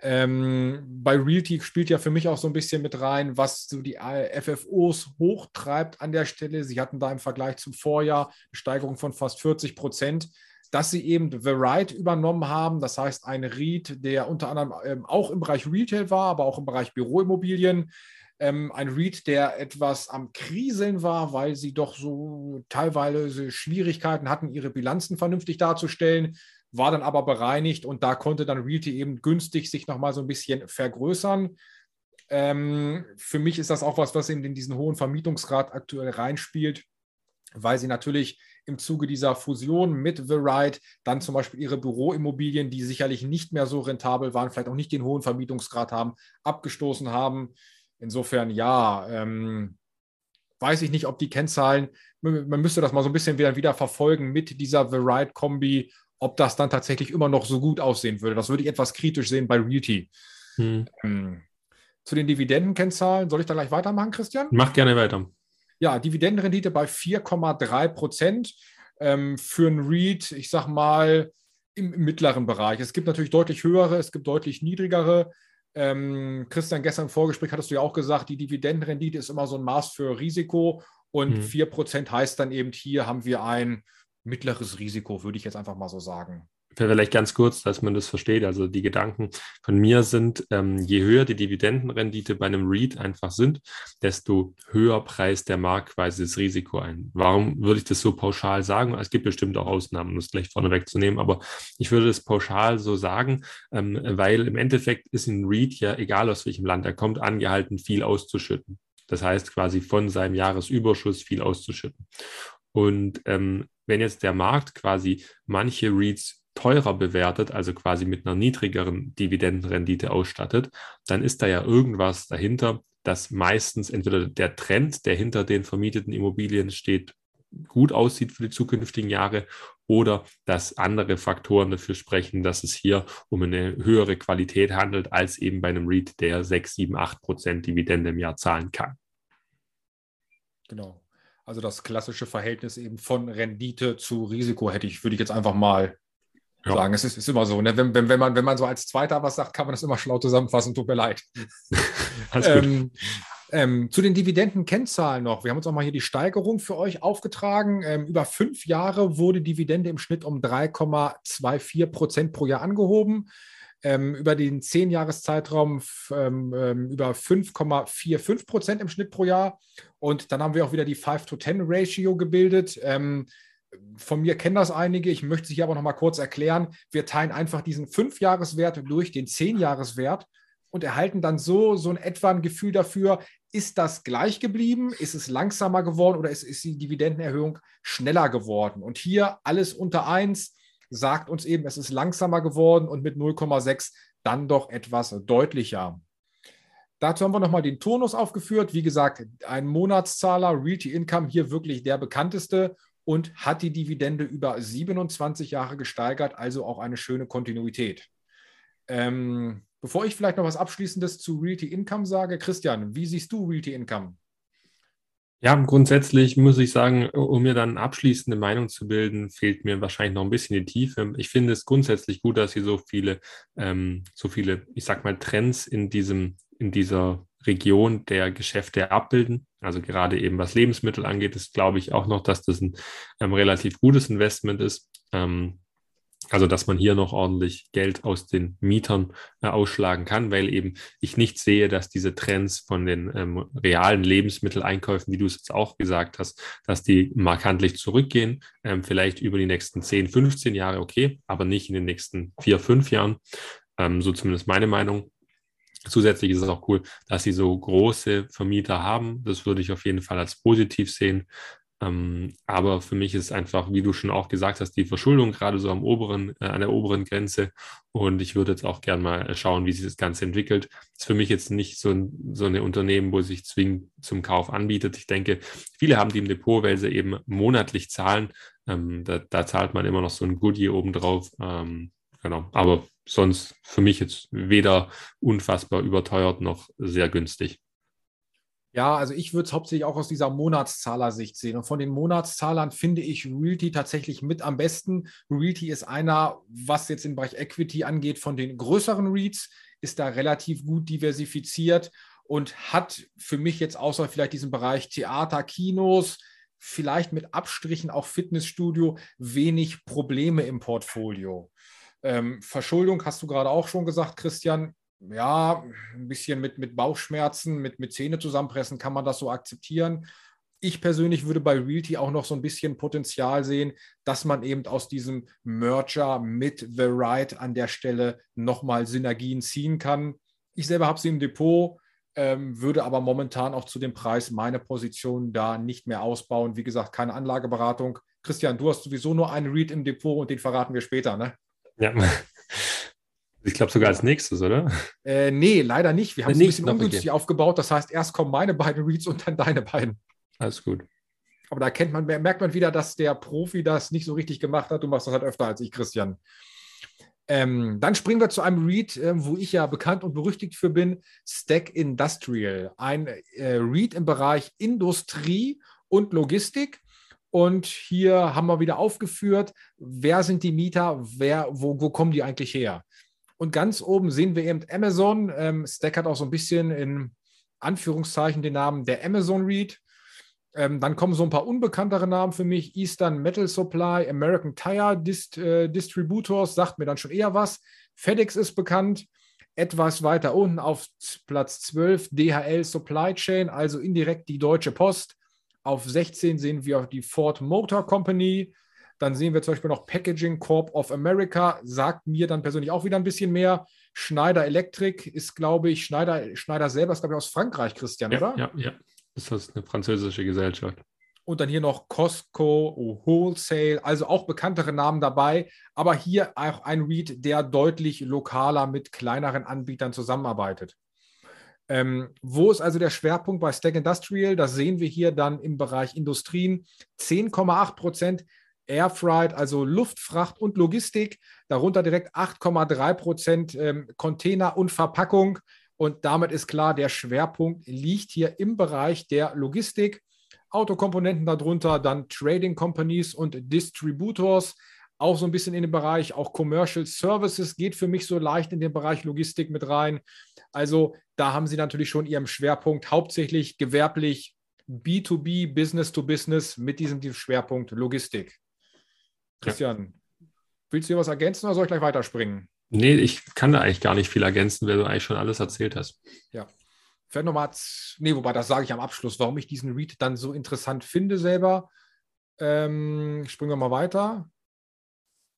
Ähm, bei Realty spielt ja für mich auch so ein bisschen mit rein, was so die FFOs hochtreibt an der Stelle. Sie hatten da im Vergleich zum Vorjahr eine Steigerung von fast 40 Prozent, dass sie eben The Right übernommen haben. Das heißt, ein REIT, der unter anderem ähm, auch im Bereich Retail war, aber auch im Bereich Büroimmobilien ähm, ein Read, der etwas am Kriseln war, weil sie doch so teilweise Schwierigkeiten hatten, ihre Bilanzen vernünftig darzustellen. war dann aber bereinigt und da konnte dann Realty eben günstig sich nochmal so ein bisschen vergrößern. Ähm, für mich ist das auch was, was eben in diesen hohen Vermietungsgrad aktuell reinspielt, weil sie natürlich im Zuge dieser Fusion mit The Right dann zum Beispiel ihre Büroimmobilien, die sicherlich nicht mehr so rentabel waren, vielleicht auch nicht den hohen Vermietungsgrad haben, abgestoßen haben. Insofern ja, ähm, weiß ich nicht, ob die Kennzahlen, man müsste das mal so ein bisschen wieder, wieder verfolgen mit dieser The Right-Kombi, ob das dann tatsächlich immer noch so gut aussehen würde. Das würde ich etwas kritisch sehen bei Realty. Hm. Ähm, zu den Dividendenkennzahlen, soll ich da gleich weitermachen, Christian? Mach gerne weiter. Ja, Dividendenrendite bei 4,3 Prozent ähm, für ein REIT, ich sag mal, im, im, mittleren Bereich. Es gibt natürlich deutlich höhere, es gibt deutlich niedrigere. Ähm, Christian, gestern im Vorgespräch hattest du ja auch gesagt, die Dividendenrendite ist immer so ein Maß für Risiko und hm. 4 Prozent heißt dann eben, hier haben wir ein mittleres Risiko, würde ich jetzt einfach mal so sagen vielleicht ganz kurz, dass man das versteht. Also die Gedanken von mir sind, ähm, je höher die Dividendenrendite bei einem REIT einfach sind, desto höher preist der Markt quasi das Risiko ein. Warum würde ich das so pauschal sagen? Es gibt bestimmt auch Ausnahmen, um das gleich vorneweg zu nehmen, aber ich würde das pauschal so sagen, ähm, weil im Endeffekt ist ein REIT ja, egal aus welchem Land er kommt, angehalten, viel auszuschütten. Das heißt quasi von seinem Jahresüberschuss viel auszuschütten. Und ähm, wenn jetzt der Markt quasi manche REITs teurer bewertet, also quasi mit einer niedrigeren Dividendenrendite ausstattet, dann ist da ja irgendwas dahinter, dass meistens entweder der Trend, der hinter den vermieteten Immobilien steht, gut aussieht für die zukünftigen Jahre oder dass andere Faktoren dafür sprechen, dass es hier um eine höhere Qualität handelt, als eben bei einem REIT, der 6, 7, 8 Prozent Dividende im Jahr zahlen kann. Genau. Also das klassische Verhältnis eben von Rendite zu Risiko hätte ich, würde ich jetzt einfach mal ja. sagen. Es ist, ist, immer so. Ne? Wenn, wenn, wenn, man, wenn man so als Zweiter was sagt, kann man das immer schlau zusammenfassen. Tut mir leid. ähm, ähm, zu den Dividendenkennzahlen noch. Wir haben uns auch mal hier die Steigerung für euch aufgetragen. Ähm, über fünf Jahre wurde Dividende im Schnitt um 3,24 Prozent pro Jahr angehoben. Ähm, über den zehn Jahreszeitraum ähm, ähm, über 5,45 Prozent im Schnitt pro Jahr. Und dann haben wir auch wieder die 5-to-10-Ratio gebildet. Von mir kennen das einige, ich möchte hier aber noch mal kurz erklären. Wir teilen einfach diesen Fünfjahreswert durch den Zehnjahreswert und erhalten dann so, so in etwa ein Gefühl dafür, ist das gleich geblieben, ist es langsamer geworden oder ist, ist die Dividendenerhöhung schneller geworden? Und hier alles unter 1 sagt uns eben, es ist langsamer geworden und mit 0,6 dann doch etwas deutlicher. Dazu haben wir nochmal den Turnus aufgeführt. Wie gesagt, ein Monatszahler, Realty Income, hier wirklich der bekannteste und hat die Dividende über 27 Jahre gesteigert, also auch eine schöne Kontinuität. Ähm, bevor ich vielleicht noch was Abschließendes zu Realty Income sage, Christian, wie siehst du Realty Income? Ja, grundsätzlich muss ich sagen, um mir dann abschließende Meinung zu bilden, fehlt mir wahrscheinlich noch ein bisschen die Tiefe. Ich finde es grundsätzlich gut, dass Sie so viele, ähm, so viele, ich sag mal, Trends in diesem, in dieser Region der Geschäfte abbilden. Also gerade eben was Lebensmittel angeht, ist glaube ich auch noch, dass das ein ähm, relativ gutes Investment ist. Ähm, also dass man hier noch ordentlich Geld aus den Mietern äh, ausschlagen kann, weil eben ich nicht sehe, dass diese Trends von den ähm, realen Lebensmitteleinkäufen, wie du es jetzt auch gesagt hast, dass die markantlich zurückgehen. Ähm, vielleicht über die nächsten 10, 15 Jahre, okay, aber nicht in den nächsten vier, fünf Jahren. Ähm, so zumindest meine Meinung. Zusätzlich ist es auch cool, dass sie so große Vermieter haben. Das würde ich auf jeden Fall als positiv sehen. Ähm, aber für mich ist einfach, wie du schon auch gesagt hast, die Verschuldung gerade so am oberen, äh, an der oberen Grenze. Und ich würde jetzt auch gerne mal schauen, wie sich das Ganze entwickelt. Ist für mich jetzt nicht so ein so eine Unternehmen, wo sich zwingend zum Kauf anbietet. Ich denke, viele haben die im Depot, weil sie eben monatlich zahlen. Ähm, da, da, zahlt man immer noch so ein Goodie obendrauf. Ähm, genau. Aber sonst für mich jetzt weder unfassbar überteuert noch sehr günstig. Ja, also ich würde es hauptsächlich auch aus dieser Monatszahlersicht sehen. Und von den Monatszahlern finde ich Realty tatsächlich mit am besten. Realty ist einer, was jetzt den Bereich Equity angeht, von den größeren REITs, ist da relativ gut diversifiziert und hat für mich jetzt außer vielleicht diesen Bereich Theater, Kinos, vielleicht mit Abstrichen auch Fitnessstudio, wenig Probleme im Portfolio. Ähm, Verschuldung hast du gerade auch schon gesagt, Christian. Ja, ein bisschen mit, mit Bauchschmerzen, mit, mit Zähne zusammenpressen kann man das so akzeptieren. ich persönlich würde bei Realty auch noch so ein bisschen Potenzial sehen, dass man eben aus diesem Merger mit The Right an der Stelle nochmal Synergien ziehen kann. Ich selber habe sie im Depot, ähm, würde aber momentan auch zu dem Preis meine Position da nicht mehr ausbauen. Wie gesagt, keine Anlageberatung. Christian, du hast sowieso nur einen Read im Depot und den verraten wir später, ne? Ja. Ich glaube sogar als nächstes, oder? Äh, nee, leider nicht. Wir haben es ein bisschen ungünstig okay. aufgebaut. Das heißt, erst kommen meine beiden Reads und dann deine beiden. Alles gut. Aber da kennt man, merkt man wieder, dass der Profi das nicht so richtig gemacht hat. Du machst das halt öfter als ich, Christian. Ähm, dann springen wir zu einem Read, äh, wo ich ja bekannt und berüchtigt für bin: Stack Industrial. Ein äh, Read im Bereich Industrie und Logistik. Und hier haben wir wieder aufgeführt, wer sind die Mieter, wer, wo, wo kommen die eigentlich her? Und ganz oben sehen wir eben Amazon. Ähm, Stack hat auch so ein bisschen in Anführungszeichen den Namen der Amazon Read. Ähm, dann kommen so ein paar unbekanntere Namen für mich. Eastern Metal Supply, American Tire Dist, äh, Distributors, sagt mir dann schon eher was. FedEx ist bekannt. Etwas weiter unten auf Platz 12 DHL Supply Chain, also indirekt die Deutsche Post. Auf 16 sehen wir die Ford Motor Company. Dann sehen wir zum Beispiel noch Packaging Corp of America, sagt mir dann persönlich auch wieder ein bisschen mehr. Schneider Electric ist, glaube ich, Schneider, Schneider selber ist, glaube ich, aus Frankreich, Christian, ja, oder? Ja, ja. Ist das eine französische Gesellschaft? Und dann hier noch Costco, Wholesale, also auch bekanntere Namen dabei. Aber hier auch ein Read, der deutlich lokaler mit kleineren Anbietern zusammenarbeitet. Ähm, wo ist also der Schwerpunkt bei Stack Industrial? Das sehen wir hier dann im Bereich Industrien. 10,8 Prozent Airfreight, also Luftfracht und Logistik. Darunter direkt 8,3 Prozent ähm, Container und Verpackung. Und damit ist klar, der Schwerpunkt liegt hier im Bereich der Logistik. Autokomponenten darunter, dann Trading Companies und Distributors. Auch so ein bisschen in den Bereich, auch Commercial Services geht für mich so leicht in den Bereich Logistik mit rein. Also da haben Sie natürlich schon Ihren Schwerpunkt hauptsächlich gewerblich B2B, Business to Business mit diesem Schwerpunkt Logistik. Christian, ja. willst du hier was ergänzen oder soll ich gleich weiterspringen? Nee, ich kann da eigentlich gar nicht viel ergänzen, weil du eigentlich schon alles erzählt hast. Ja. Vielleicht nochmal, nee, wobei das sage ich am Abschluss, warum ich diesen Read dann so interessant finde selber. Ähm, springen wir mal weiter.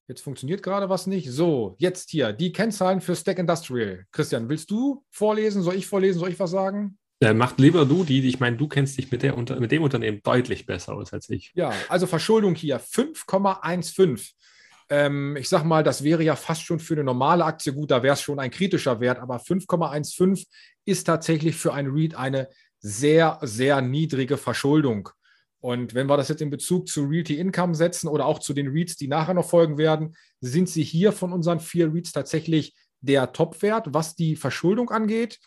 Jetzt funktioniert gerade was nicht. So, jetzt hier die Kennzahlen für Stack Industrial. Christian, willst du vorlesen? Soll ich vorlesen? Soll ich was sagen? Ja, macht lieber du die. Ich meine, du kennst dich mit, der, mit dem Unternehmen deutlich besser aus als ich. Ja, also Verschuldung hier 5,15. Ähm, ich sage mal, das wäre ja fast schon für eine normale Aktie gut, da wäre es schon ein kritischer Wert, aber 5,15 ist tatsächlich für ein REIT eine sehr, sehr niedrige Verschuldung. Und wenn wir das jetzt in Bezug zu Realty Income setzen oder auch zu den REITs, die nachher noch folgen werden, sind sie hier von unseren vier REITs tatsächlich der Topwert, was die Verschuldung angeht.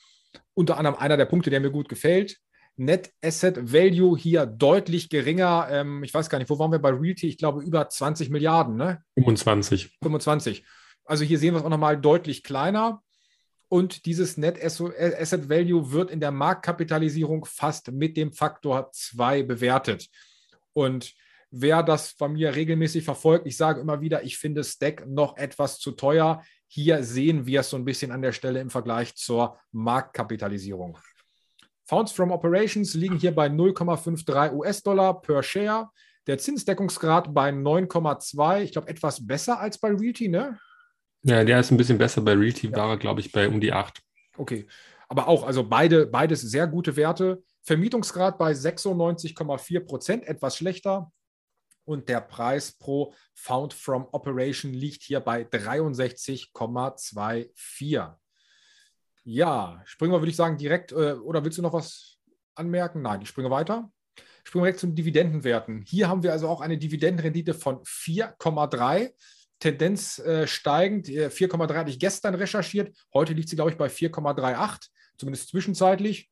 Unter anderem einer der Punkte, der mir gut gefällt. Net Asset Value hier deutlich geringer. Ähm, ich weiß gar nicht, wo waren wir bei Realty? Ich glaube über 20 Milliarden, ne? 25. 25. Also hier sehen wir es auch nochmal deutlich kleiner. Und dieses Net Asset Value wird in der Marktkapitalisierung fast mit dem Faktor 2 bewertet. Und wer das bei mir regelmäßig verfolgt, ich sage immer wieder, ich finde Stack noch etwas zu teuer. Hier sehen wir es so ein bisschen an der Stelle im Vergleich zur Marktkapitalisierung. Funds from Operations liegen hier bei 0,53 US-Dollar per Share. Der Zinsdeckungsgrad bei 9,2. Ich glaube, etwas besser als bei Realty, ne? Ja, der ist ein bisschen besser. Bei Realty ja. war er, glaube ich, bei um die 8. Okay. Aber auch, also beide, beides sehr gute Werte. Vermietungsgrad bei 96,4 Prozent, etwas schlechter. Und der Preis pro Found from Operation liegt hier bei 63,24. Ja, springen wir, würde ich sagen, direkt, äh, oder willst du noch was anmerken? Nein, ich springe weiter. Springen wir direkt zu den Dividendenwerten. Hier haben wir also auch eine Dividendenrendite von 4,3. Tendenz äh, steigend. 4,3 hatte ich gestern recherchiert. Heute liegt sie, glaube ich, bei 4,38, zumindest zwischenzeitlich.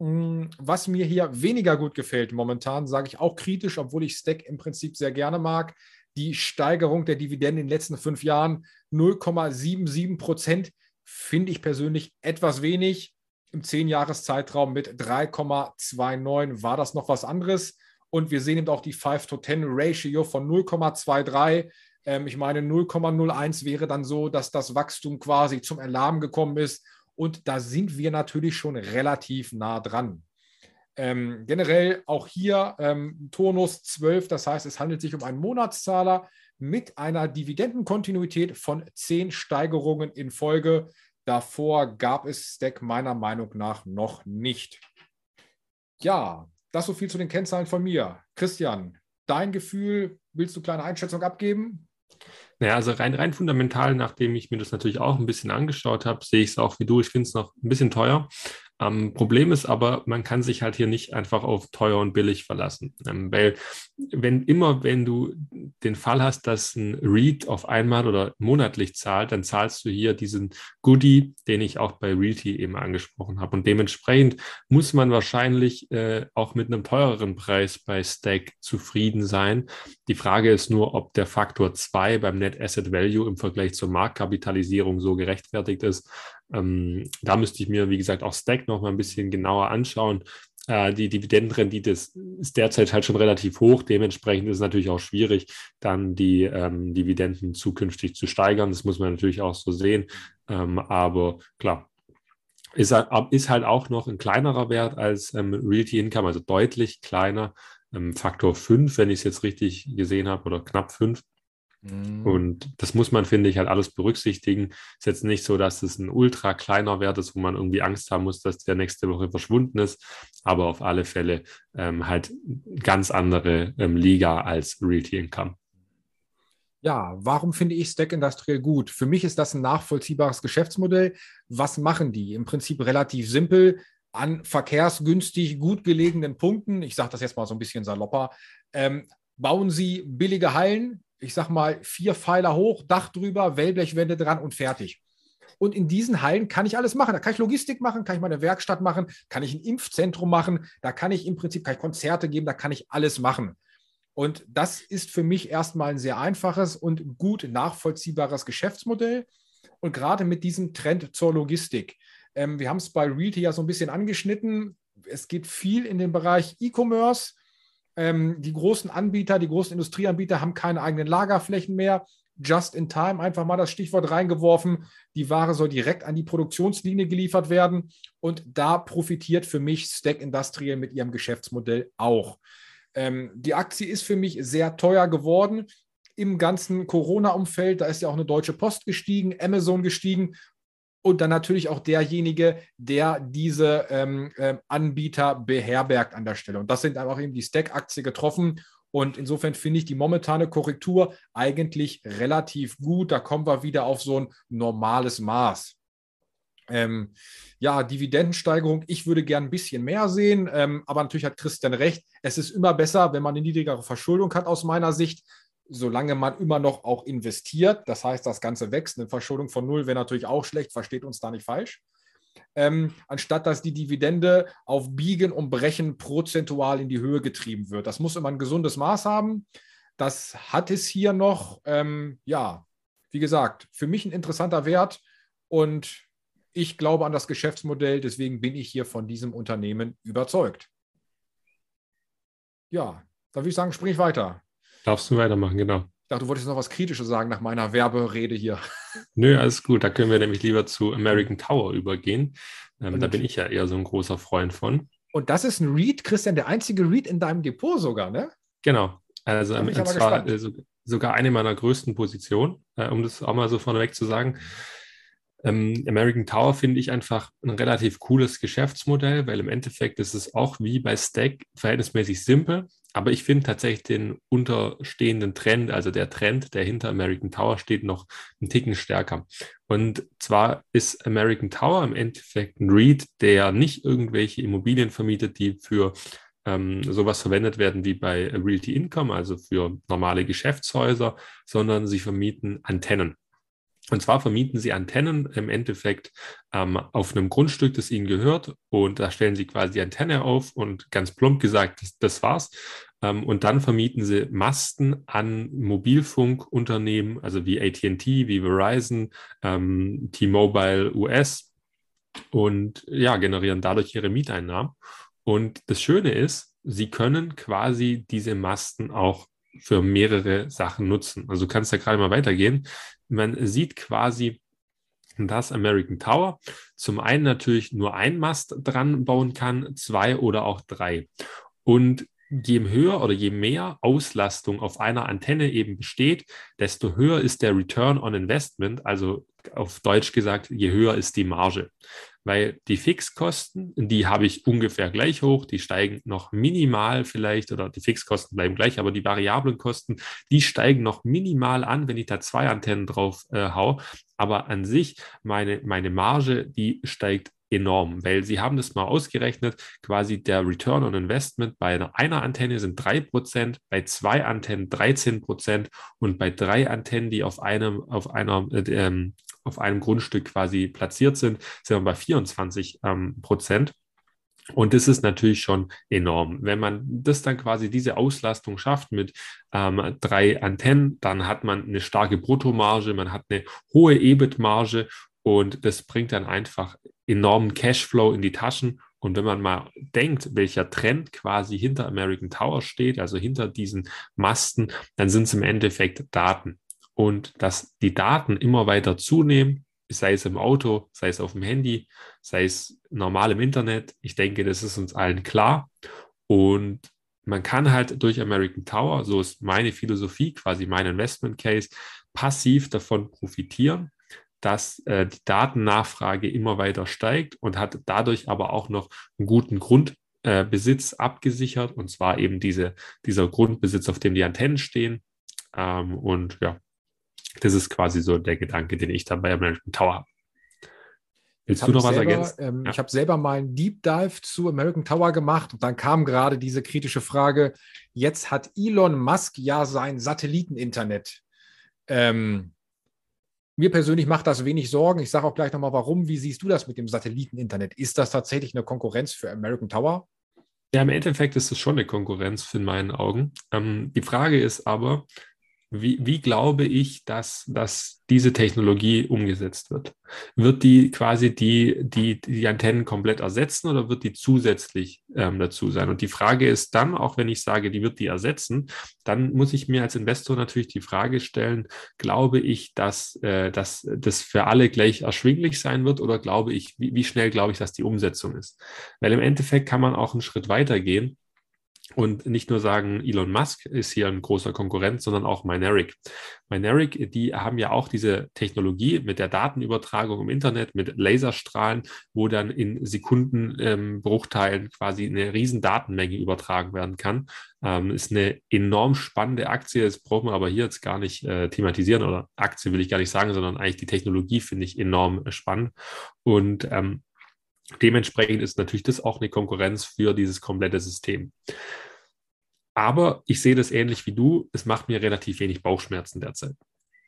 Hm, was mir hier weniger gut gefällt momentan, sage ich auch kritisch, obwohl ich Stack im Prinzip sehr gerne mag. Die Steigerung der Dividenden in den letzten fünf Jahren 0,77 Prozent finde ich persönlich etwas wenig. Im 10-Jahres-Zeitraum mit 3,29 war das noch was anderes. Und wir sehen eben auch die 5-to-10-Ratio von 0,23. Ähm, ich meine, 0,01 wäre dann so, dass das Wachstum quasi zum Alarm gekommen ist. Und da sind wir natürlich schon relativ nah dran. Ähm, generell auch hier ähm, Turnus 12, das heißt, es handelt sich um einen Monatszahler mit einer Dividendenkontinuität von 10 Steigerungen in Folge. Davor gab es Stack meiner Meinung nach noch nicht. Ja, das so viel zu den Kennzahlen von mir. Christian, dein Gefühl, willst du kleine Einschätzung abgeben? Naja, also rein, rein fundamental, nachdem ich mir das natürlich auch ein bisschen angeschaut habe, sehe ich es auch wie du. Ich finde es noch ein bisschen teuer. Ähm, Problem ist aber, man kann sich halt hier nicht einfach auf teuer und billig verlassen. Ähm, weil wenn immer, wenn du den Fall hast, dass ein Read auf einmal oder monatlich zahlt, dann zahlst du hier diesen Goodie, den ich auch bei Realty eben angesprochen habe. Und dementsprechend muss man wahrscheinlich äh, auch mit einem teureren Preis bei Stack zufrieden sein. Die Frage ist nur, ob der Faktor 2 beim Net Asset Value im Vergleich zur Marktkapitalisierung so gerechtfertigt ist. Ähm, da müsste ich mir, wie gesagt, auch Stack noch mal ein bisschen genauer anschauen. Äh, die Dividendenrendite ist, ist, derzeit halt schon relativ hoch. Dementsprechend ist es natürlich auch schwierig, dann die ähm, Dividenden zukünftig zu steigern. Das muss man natürlich auch so sehen. Ähm, aber klar, ist, ist, halt auch noch ein kleinerer Wert als ähm, Realty Income, also deutlich kleiner. Ähm, Faktor 5, wenn ich es jetzt richtig gesehen habe, oder knapp 5. Mhm. Und das muss man, finde ich, halt alles berücksichtigen. Ist jetzt nicht so, dass es ein ultra kleiner Wert ist, wo man irgendwie Angst haben muss, dass der nächste Woche verschwunden ist, aber auf alle Fälle ähm, halt ganz andere ähm, Liga als Realty Income. Ja, warum finde ich Stack Industrial gut? Für mich ist das ein nachvollziehbares Geschäftsmodell. Was machen die? Im Prinzip relativ simpel an verkehrsgünstig gut gelegenen Punkten. Ich sage das jetzt mal so ein bisschen salopper. Ähm, bauen sie billige Hallen, ich sag mal, vier Pfeiler hoch, Dach drüber, Wellblechwände dran und fertig. Und in diesen Hallen kann ich alles machen. Da kann ich Logistik machen, kann ich meine Werkstatt machen, kann ich ein Impfzentrum machen, da kann ich im Prinzip kann ich Konzerte geben, da kann ich alles machen. Und das ist für mich erstmal ein sehr einfaches und gut nachvollziehbares Geschäftsmodell. Und gerade mit diesem Trend zur Logistik. Ähm, wir haben es bei Realty ja so ein bisschen angeschnitten. Es geht viel in den Bereich E-Commerce. Ähm, die großen Anbieter, die großen Industrieanbieter haben keine eigenen Lagerflächen mehr. Just in time, einfach mal das Stichwort reingeworfen. Die Ware soll direkt an die Produktionslinie geliefert werden. Und da profitiert für mich Stack Industrial mit ihrem Geschäftsmodell auch. Ähm, die Aktie ist für mich sehr teuer geworden im ganzen Corona-Umfeld. Da ist ja auch eine Deutsche Post gestiegen, Amazon gestiegen und dann natürlich auch derjenige, der diese ähm, äh, Anbieter beherbergt an der Stelle. Und das sind einfach eben die Stack-Aktie getroffen. Und insofern finde ich die momentane Korrektur eigentlich relativ gut. Da kommen wir wieder auf so ein normales Maß. Ähm, ja, Dividendensteigerung, ich würde gern ein bisschen mehr sehen, ähm, aber natürlich hat Christian recht. Es ist immer besser, wenn man eine niedrigere Verschuldung hat, aus meiner Sicht solange man immer noch auch investiert. Das heißt, das Ganze wächst. Eine Verschuldung von null wäre natürlich auch schlecht, versteht uns da nicht falsch. Ähm, anstatt dass die Dividende auf Biegen und Brechen prozentual in die Höhe getrieben wird. Das muss immer ein gesundes Maß haben. Das hat es hier noch. Ähm, ja, wie gesagt, für mich ein interessanter Wert und ich glaube an das Geschäftsmodell. Deswegen bin ich hier von diesem Unternehmen überzeugt. Ja, dann würde ich sagen, sprich weiter. Darfst du weitermachen, genau. Ich dachte, du wolltest noch was Kritisches sagen nach meiner Werberede hier. Nö, alles gut. Da können wir nämlich lieber zu American Tower übergehen. Ähm, da bin ich ja eher so ein großer Freund von. Und das ist ein Read, Christian, der einzige Read in deinem Depot sogar, ne? Genau. Also ähm, zwar äh, sogar eine meiner größten Positionen, äh, um das auch mal so vorneweg zu sagen. Ähm, American Tower finde ich einfach ein relativ cooles Geschäftsmodell, weil im Endeffekt ist es auch wie bei Stack verhältnismäßig simpel. Aber ich finde tatsächlich den unterstehenden Trend, also der Trend, der hinter American Tower steht, noch einen Ticken stärker. Und zwar ist American Tower im Endeffekt ein REIT, der nicht irgendwelche Immobilien vermietet, die für ähm, sowas verwendet werden wie bei Realty Income, also für normale Geschäftshäuser, sondern sie vermieten Antennen. Und zwar vermieten sie Antennen im Endeffekt ähm, auf einem Grundstück, das ihnen gehört. Und da stellen sie quasi die Antenne auf und ganz plump gesagt, das, das war's. Ähm, und dann vermieten sie Masten an Mobilfunkunternehmen, also wie ATT, wie Verizon, ähm, T-Mobile US und ja, generieren dadurch ihre Mieteinnahmen. Und das Schöne ist, sie können quasi diese Masten auch für mehrere Sachen nutzen. Also du kannst da gerade mal weitergehen. Man sieht quasi dass American Tower zum einen natürlich nur ein Mast dran bauen kann, zwei oder auch drei. Und je höher oder je mehr Auslastung auf einer Antenne eben besteht, desto höher ist der Return on Investment, also auf Deutsch gesagt, je höher ist die Marge. Weil die Fixkosten, die habe ich ungefähr gleich hoch, die steigen noch minimal vielleicht oder die Fixkosten bleiben gleich, aber die variablen Kosten, die steigen noch minimal an, wenn ich da zwei Antennen drauf äh, hau. Aber an sich, meine, meine Marge, die steigt enorm, weil sie haben das mal ausgerechnet, quasi der Return on Investment bei einer, Antenne sind 3%, bei zwei Antennen 13% und bei drei Antennen, die auf einem, auf einer, äh, ähm, auf einem Grundstück quasi platziert sind, sind wir bei 24 ähm, Prozent. Und das ist natürlich schon enorm. Wenn man das dann quasi diese Auslastung schafft mit ähm, drei Antennen, dann hat man eine starke Bruttomarge, man hat eine hohe EBIT-Marge und das bringt dann einfach enormen Cashflow in die Taschen. Und wenn man mal denkt, welcher Trend quasi hinter American Tower steht, also hinter diesen Masten, dann sind es im Endeffekt Daten. Und dass die Daten immer weiter zunehmen, sei es im Auto, sei es auf dem Handy, sei es normal im Internet, ich denke, das ist uns allen klar. Und man kann halt durch American Tower, so ist meine Philosophie, quasi mein Investment Case, passiv davon profitieren, dass äh, die Datennachfrage immer weiter steigt und hat dadurch aber auch noch einen guten Grundbesitz äh, abgesichert, und zwar eben diese, dieser Grundbesitz, auf dem die Antennen stehen. Ähm, und ja, das ist quasi so der Gedanke, den ich dann bei American Tower habe. Willst du noch was selber, ergänzen? Ähm, ja. Ich habe selber mal einen Deep Dive zu American Tower gemacht und dann kam gerade diese kritische Frage: Jetzt hat Elon Musk ja sein Satelliteninternet. Ähm, mir persönlich macht das wenig Sorgen. Ich sage auch gleich nochmal, warum. Wie siehst du das mit dem Satelliteninternet? Ist das tatsächlich eine Konkurrenz für American Tower? Ja, im Endeffekt ist es schon eine Konkurrenz in meinen Augen. Ähm, die Frage ist aber, wie, wie glaube ich, dass, dass diese Technologie umgesetzt wird? Wird die quasi die, die, die Antennen komplett ersetzen oder wird die zusätzlich ähm, dazu sein? Und die Frage ist dann, auch wenn ich sage, die wird die ersetzen, dann muss ich mir als Investor natürlich die Frage stellen, glaube ich, dass, äh, dass das für alle gleich erschwinglich sein wird oder glaube ich, wie, wie schnell glaube ich, dass die Umsetzung ist? Weil im Endeffekt kann man auch einen Schritt weiter gehen und nicht nur sagen, Elon Musk ist hier ein großer Konkurrent, sondern auch Mynaric. Mynaric, die haben ja auch diese Technologie mit der Datenübertragung im Internet, mit Laserstrahlen, wo dann in Sekundenbruchteilen ähm, quasi eine riesen Datenmenge übertragen werden kann. Ähm, ist eine enorm spannende Aktie. Das braucht man aber hier jetzt gar nicht äh, thematisieren oder Aktie will ich gar nicht sagen, sondern eigentlich die Technologie finde ich enorm spannend. Und ähm, Dementsprechend ist natürlich das auch eine Konkurrenz für dieses komplette System. Aber ich sehe das ähnlich wie du. Es macht mir relativ wenig Bauchschmerzen derzeit.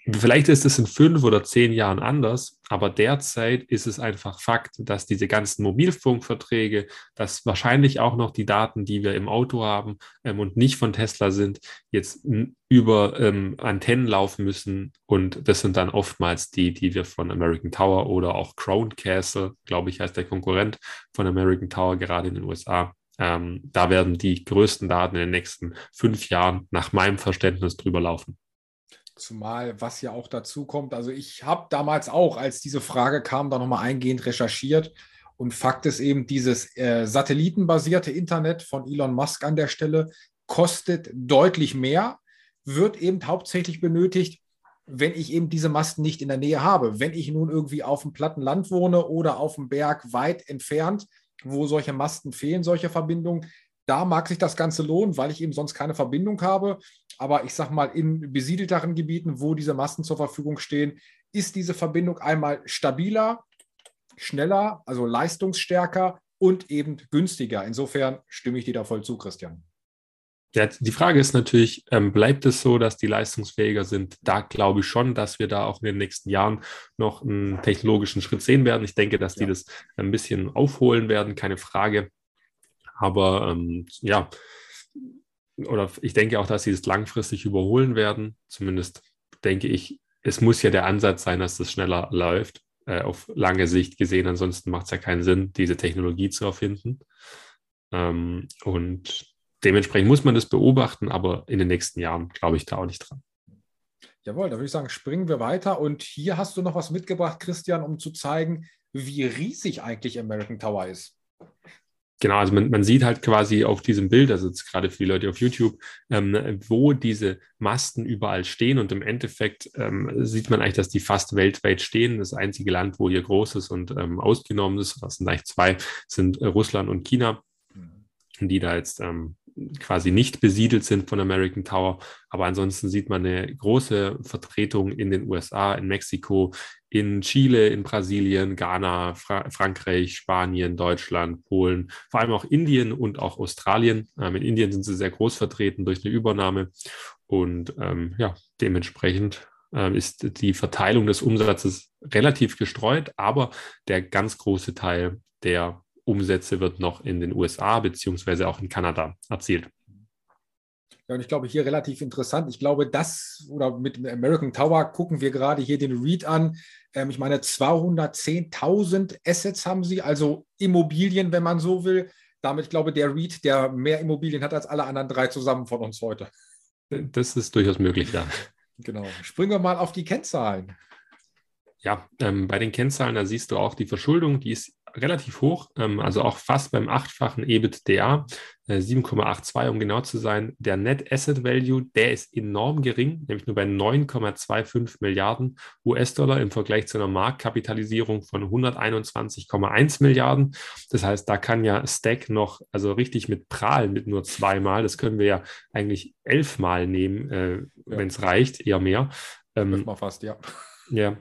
Vielleicht ist es in fünf oder zehn Jahren anders, aber derzeit ist es einfach Fakt, dass diese ganzen Mobilfunkverträge, dass wahrscheinlich auch noch die Daten, die wir im Auto haben ähm, und nicht von Tesla sind, jetzt über ähm, Antennen laufen müssen. Und das sind dann oftmals die, die wir von American Tower oder auch Crown Castle, glaube ich, heißt der Konkurrent von American Tower gerade in den USA. Ähm, da werden die größten Daten in den nächsten fünf Jahren nach meinem Verständnis drüber laufen. Zumal, was ja auch dazu kommt, also ich habe damals auch, als diese Frage kam, da nochmal eingehend recherchiert. Und Fakt ist eben, dieses äh, satellitenbasierte Internet von Elon Musk an der Stelle kostet deutlich mehr, wird eben hauptsächlich benötigt, wenn ich eben diese Masten nicht in der Nähe habe. Wenn ich nun irgendwie auf dem platten Land wohne oder auf dem Berg weit entfernt, wo solche Masten fehlen, solche Verbindungen, da mag sich das Ganze lohnen, weil ich eben sonst keine Verbindung habe. Aber ich sage mal, in besiedelteren Gebieten, wo diese Masten zur Verfügung stehen, ist diese Verbindung einmal stabiler, schneller, also leistungsstärker und eben günstiger. Insofern stimme ich dir da voll zu, Christian. Ja, die Frage ist natürlich, ähm, bleibt es so, dass die leistungsfähiger sind? Da glaube ich schon, dass wir da auch in den nächsten Jahren noch einen technologischen Schritt sehen werden. Ich denke, dass die ja. das ein bisschen aufholen werden, keine Frage. Aber ähm, ja, oder ich denke auch, dass sie es langfristig überholen werden. Zumindest denke ich, es muss ja der Ansatz sein, dass das schneller läuft, äh, auf lange Sicht gesehen. Ansonsten macht es ja keinen Sinn, diese Technologie zu erfinden. Ähm, und dementsprechend muss man das beobachten, aber in den nächsten Jahren glaube ich da auch nicht dran. Jawohl, da würde ich sagen, springen wir weiter. Und hier hast du noch was mitgebracht, Christian, um zu zeigen, wie riesig eigentlich American Tower ist. Genau, also man, man sieht halt quasi auf diesem Bild, also jetzt gerade für die Leute auf YouTube, ähm, wo diese Masten überall stehen und im Endeffekt ähm, sieht man eigentlich, dass die fast weltweit stehen. Das einzige Land, wo hier groß ist und ähm, ausgenommen ist, das sind eigentlich zwei, sind äh, Russland und China, mhm. die da jetzt ähm, quasi nicht besiedelt sind von American Tower. Aber ansonsten sieht man eine große Vertretung in den USA, in Mexiko, in Chile, in Brasilien, Ghana, Fra Frankreich, Spanien, Deutschland, Polen, vor allem auch Indien und auch Australien. Ähm, in Indien sind sie sehr groß vertreten durch eine Übernahme. Und ähm, ja, dementsprechend äh, ist die Verteilung des Umsatzes relativ gestreut, aber der ganz große Teil der Umsätze wird noch in den USA beziehungsweise auch in Kanada erzielt. Ja, und ich glaube, hier relativ interessant. Ich glaube, das oder mit American Tower gucken wir gerade hier den Read an. Ähm, ich meine, 210.000 Assets haben sie, also Immobilien, wenn man so will. Damit, ich glaube, der Read, der mehr Immobilien hat als alle anderen drei zusammen von uns heute. Das ist durchaus möglich, ja. Genau. Springen wir mal auf die Kennzahlen. Ja, ähm, bei den Kennzahlen, da siehst du auch die Verschuldung, die ist relativ hoch, ähm, also auch fast beim achtfachen EBITDA, äh, 7,82 um genau zu sein. Der Net Asset Value, der ist enorm gering, nämlich nur bei 9,25 Milliarden US-Dollar im Vergleich zu einer Marktkapitalisierung von 121,1 Milliarden. Das heißt, da kann ja Stack noch also richtig mit prahlen mit nur zweimal. Das können wir ja eigentlich elfmal nehmen, äh, wenn es reicht, eher mehr. Ähm, mal fast, ja. Ja,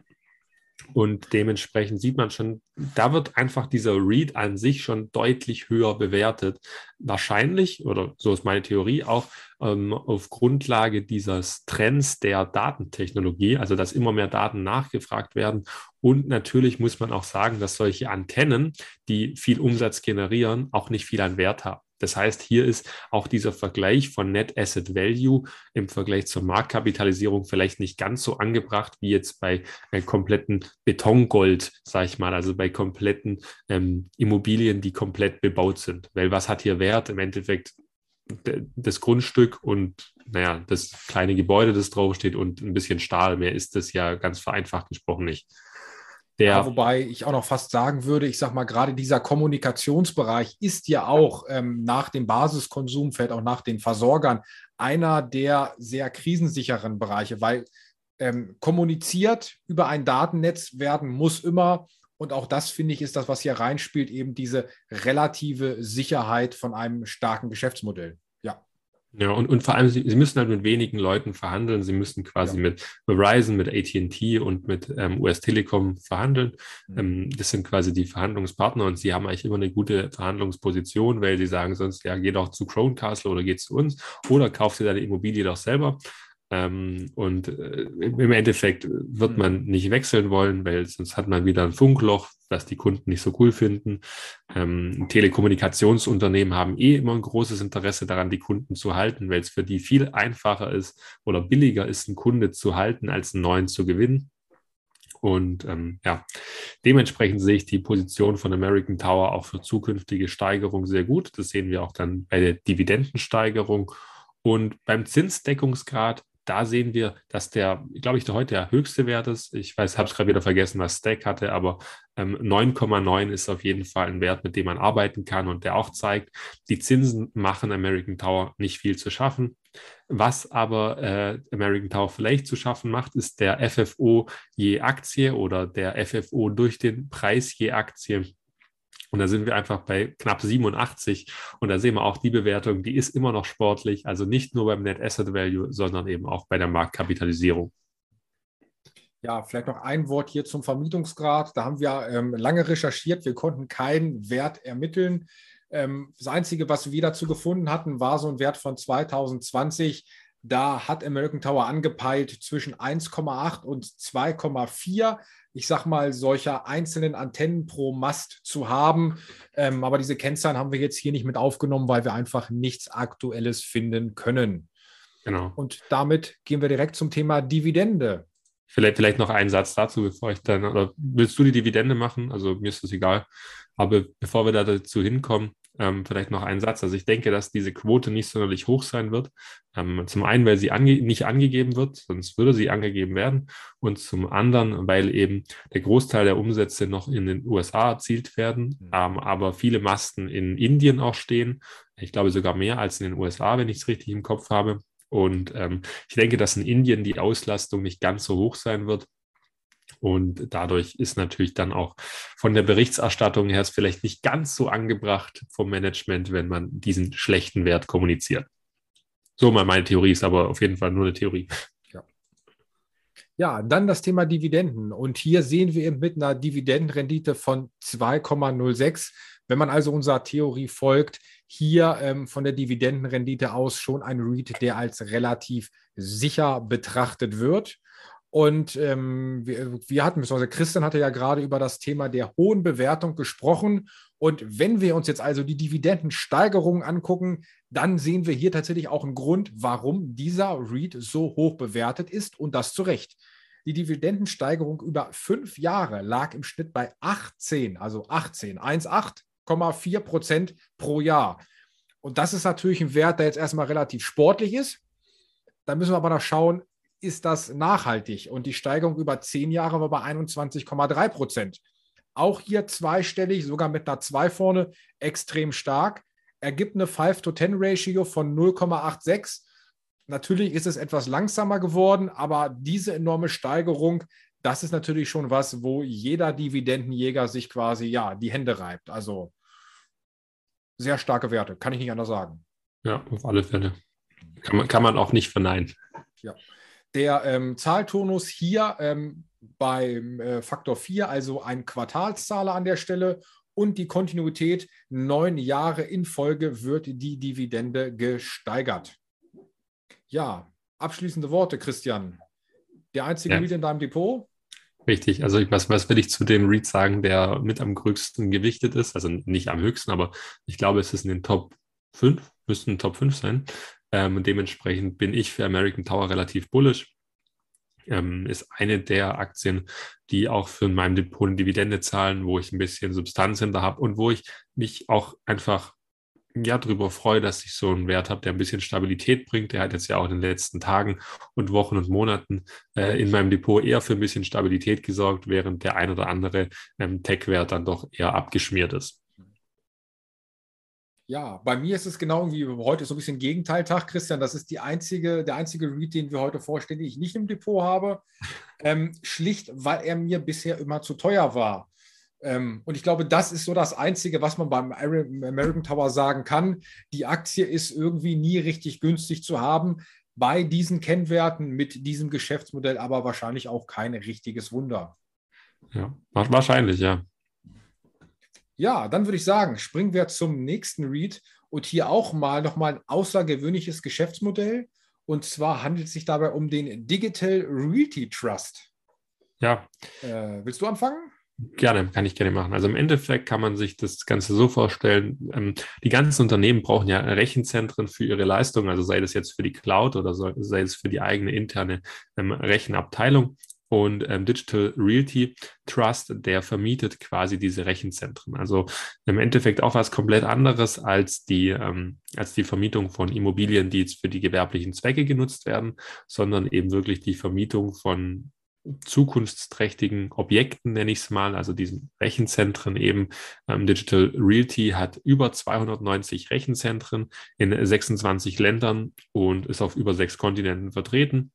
und dementsprechend sieht man schon, da wird einfach dieser Read an sich schon deutlich höher bewertet. Wahrscheinlich, oder so ist meine Theorie, auch ähm, auf Grundlage dieses Trends der Datentechnologie, also dass immer mehr Daten nachgefragt werden. Und natürlich muss man auch sagen, dass solche Antennen, die viel Umsatz generieren, auch nicht viel an Wert haben. Das heißt, hier ist auch dieser Vergleich von Net Asset Value im Vergleich zur Marktkapitalisierung vielleicht nicht ganz so angebracht wie jetzt bei äh, kompletten Betongold, sage ich mal, also bei kompletten ähm, Immobilien, die komplett bebaut sind. Weil was hat hier Wert? Im Endeffekt das Grundstück und naja, das kleine Gebäude, das draufsteht und ein bisschen Stahl. Mehr ist das ja ganz vereinfacht gesprochen nicht. Ja, wobei ich auch noch fast sagen würde, ich sage mal, gerade dieser Kommunikationsbereich ist ja auch ähm, nach dem Basiskonsum, fällt auch nach den Versorgern, einer der sehr krisensicheren Bereiche, weil ähm, kommuniziert über ein Datennetz werden muss immer. Und auch das, finde ich, ist das, was hier reinspielt, eben diese relative Sicherheit von einem starken Geschäftsmodell. Ja, und, und vor allem, sie, sie müssen halt mit wenigen Leuten verhandeln. Sie müssen quasi ja. mit Verizon, mit ATT und mit ähm, US Telekom verhandeln. Mhm. Ähm, das sind quasi die Verhandlungspartner und sie haben eigentlich immer eine gute Verhandlungsposition, weil sie sagen sonst, ja, geh doch zu Crown Castle oder geh zu uns oder kauf dir deine Immobilie doch selber. Ähm, und äh, im Endeffekt wird man mhm. nicht wechseln wollen, weil sonst hat man wieder ein Funkloch, das die Kunden nicht so cool finden. Ähm, Telekommunikationsunternehmen haben eh immer ein großes Interesse daran, die Kunden zu halten, weil es für die viel einfacher ist oder billiger ist, einen Kunde zu halten, als einen neuen zu gewinnen. Und ähm, ja, dementsprechend sehe ich die Position von American Tower auch für zukünftige Steigerung sehr gut. Das sehen wir auch dann bei der Dividendensteigerung. Und beim Zinsdeckungsgrad da sehen wir, dass der, glaube ich, der heute der höchste Wert ist. Ich weiß, habe es gerade wieder vergessen, was Stack hatte, aber ähm, 9,9 ist auf jeden Fall ein Wert, mit dem man arbeiten kann und der auch zeigt, die Zinsen machen American Tower nicht viel zu schaffen. Was aber äh, American Tower vielleicht zu schaffen macht, ist der FFO je Aktie oder der FFO durch den Preis je Aktie. Und da sind wir einfach bei knapp 87. Und da sehen wir auch die Bewertung, die ist immer noch sportlich. Also nicht nur beim Net Asset Value, sondern eben auch bei der Marktkapitalisierung. Ja, vielleicht noch ein Wort hier zum Vermietungsgrad. Da haben wir ähm, lange recherchiert. Wir konnten keinen Wert ermitteln. Ähm, das Einzige, was wir dazu gefunden hatten, war so ein Wert von 2020. Da hat American Tower angepeilt zwischen 1,8 und 2,4 ich sag mal, solcher einzelnen Antennen pro Mast zu haben. Ähm, aber diese Kennzahlen haben wir jetzt hier nicht mit aufgenommen, weil wir einfach nichts Aktuelles finden können. Genau. Und damit gehen wir direkt zum Thema Dividende. Vielleicht, vielleicht noch einen Satz dazu, bevor ich dann, oder willst du die Dividende machen? Also mir ist das egal. Aber bevor wir da dazu hinkommen, Ähm, vielleicht noch ein Satz. Also ich denke, dass diese Quote nicht sonderlich hoch sein wird. Ähm, zum einen, weil sie ange nicht angegeben wird, sonst würde sie angegeben werden. Und zum anderen, weil eben der Großteil der Umsätze noch in den USA erzielt werden, mhm. ähm, aber viele Masten in Indien auch stehen. Ich glaube sogar mehr als in den USA, wenn ich es richtig im Kopf habe. Und ähm, ich denke, dass in Indien die Auslastung nicht ganz so hoch sein wird. Und dadurch ist natürlich dann auch von der Berichterstattung her es vielleicht nicht ganz so angebracht vom Management, wenn man diesen schlechten Wert kommuniziert. So mal meine Theorie ist aber auf jeden Fall nur eine Theorie. Ja. dann das Thema Dividenden. Und hier sehen wir eben mit einer Dividendenrendite von 2,06. Wenn man also unserer Theorie folgt, hier ähm, von der Dividendenrendite aus schon ein REIT, der als relativ sicher betrachtet wird. Und ähm, wir, wir, hatten, beziehungsweise Christian hatte ja gerade über das Thema der hohen Bewertung gesprochen. Und wenn wir uns jetzt also die Dividendensteigerungen angucken, dann sehen wir hier tatsächlich auch einen Grund, warum dieser REIT so hoch bewertet ist und das zu Recht. Die Dividendensteigerung über fünf Jahre lag im Schnitt bei 18, also 18, 1,8,4 Prozent pro Jahr. Und das ist natürlich ein Wert, der jetzt erstmal relativ sportlich ist. Da müssen wir aber noch schauen, ist das nachhaltig. Und die Steigerung über zehn Jahre war bei 21,3 Prozent. Auch hier zweistellig, sogar mit einer 2 vorne, extrem stark. Ergibt eine 5-to-10-Ratio von 0,86. Natürlich ist es etwas langsamer geworden, aber diese enorme Steigerung, das ist natürlich schon was, wo jeder Dividendenjäger sich quasi ja die Hände reibt. Also sehr starke Werte, kann ich nicht anders sagen. Ja, auf alle Fälle. Kann man, kann man auch nicht verneinen. Ja. Der ähm, Zahltonus hier ähm, beim äh, Faktor 4, also ein Quartalszahler an der Stelle und die Kontinuität neun Jahre in Folge wird die Dividende gesteigert. Ja, abschließende Worte, Christian. Der einzige ja. Read in deinem Depot? Richtig, also ich, was, was will ich zu dem Read sagen, der mit am größten gewichtet ist? Also nicht am höchsten, aber ich glaube, es ist in den Top 5, müssten Top 5 sein. Ähm, und dementsprechend bin ich für American Tower relativ bullish. Ähm, ist eine der Aktien, die auch für meinem Depot eine Dividende zahlen, wo ich ein bisschen Substanz hinter habe und wo ich mich auch einfach ja darüber freue, dass ich so einen Wert habe, der ein bisschen Stabilität bringt. Der hat jetzt ja auch in den letzten Tagen und Wochen und Monaten äh, in meinem Depot eher für ein bisschen Stabilität gesorgt, während der ein oder andere ähm, Tech-Wert dann doch eher abgeschmiert ist. Ja, bei mir ist es genau wie heute so ein bisschen Gegenteiltag, Christian. Das ist die einzige, der einzige Read, den wir heute vorstellen, den ich nicht im Depot habe. Ähm, schlicht, weil er mir bisher immer zu teuer war. Ähm, und ich glaube, das ist so das Einzige, was man beim American Tower sagen kann. Die Aktie ist irgendwie nie richtig günstig zu haben. Bei diesen Kennwerten mit diesem Geschäftsmodell aber wahrscheinlich auch kein richtiges Wunder. Ja, wahrscheinlich, ja. Ja, dann würde ich sagen, springen wir zum nächsten Read und hier auch mal nochmal ein außergewöhnliches Geschäftsmodell. Und zwar handelt es sich dabei um den Digital Realty Trust. Ja. Äh, willst du anfangen? Gerne, kann ich gerne machen. Also im Endeffekt kann man sich das Ganze so vorstellen, ähm, die ganzen Unternehmen brauchen ja Rechenzentren für ihre Leistung, also sei das jetzt für die Cloud oder sei es für die eigene interne ähm, Rechenabteilung. Und ähm, Digital Realty Trust, der vermietet quasi diese Rechenzentren. Also im Endeffekt auch was komplett anderes als die, ähm, als die Vermietung von Immobilien, die jetzt für die gewerblichen Zwecke genutzt werden, sondern eben wirklich die Vermietung von zukunftsträchtigen Objekten, nenne ich es mal, also diesen Rechenzentren eben. Ähm, Digital Realty hat über 290 Rechenzentren in 26 Ländern und ist auf über sechs Kontinenten vertreten.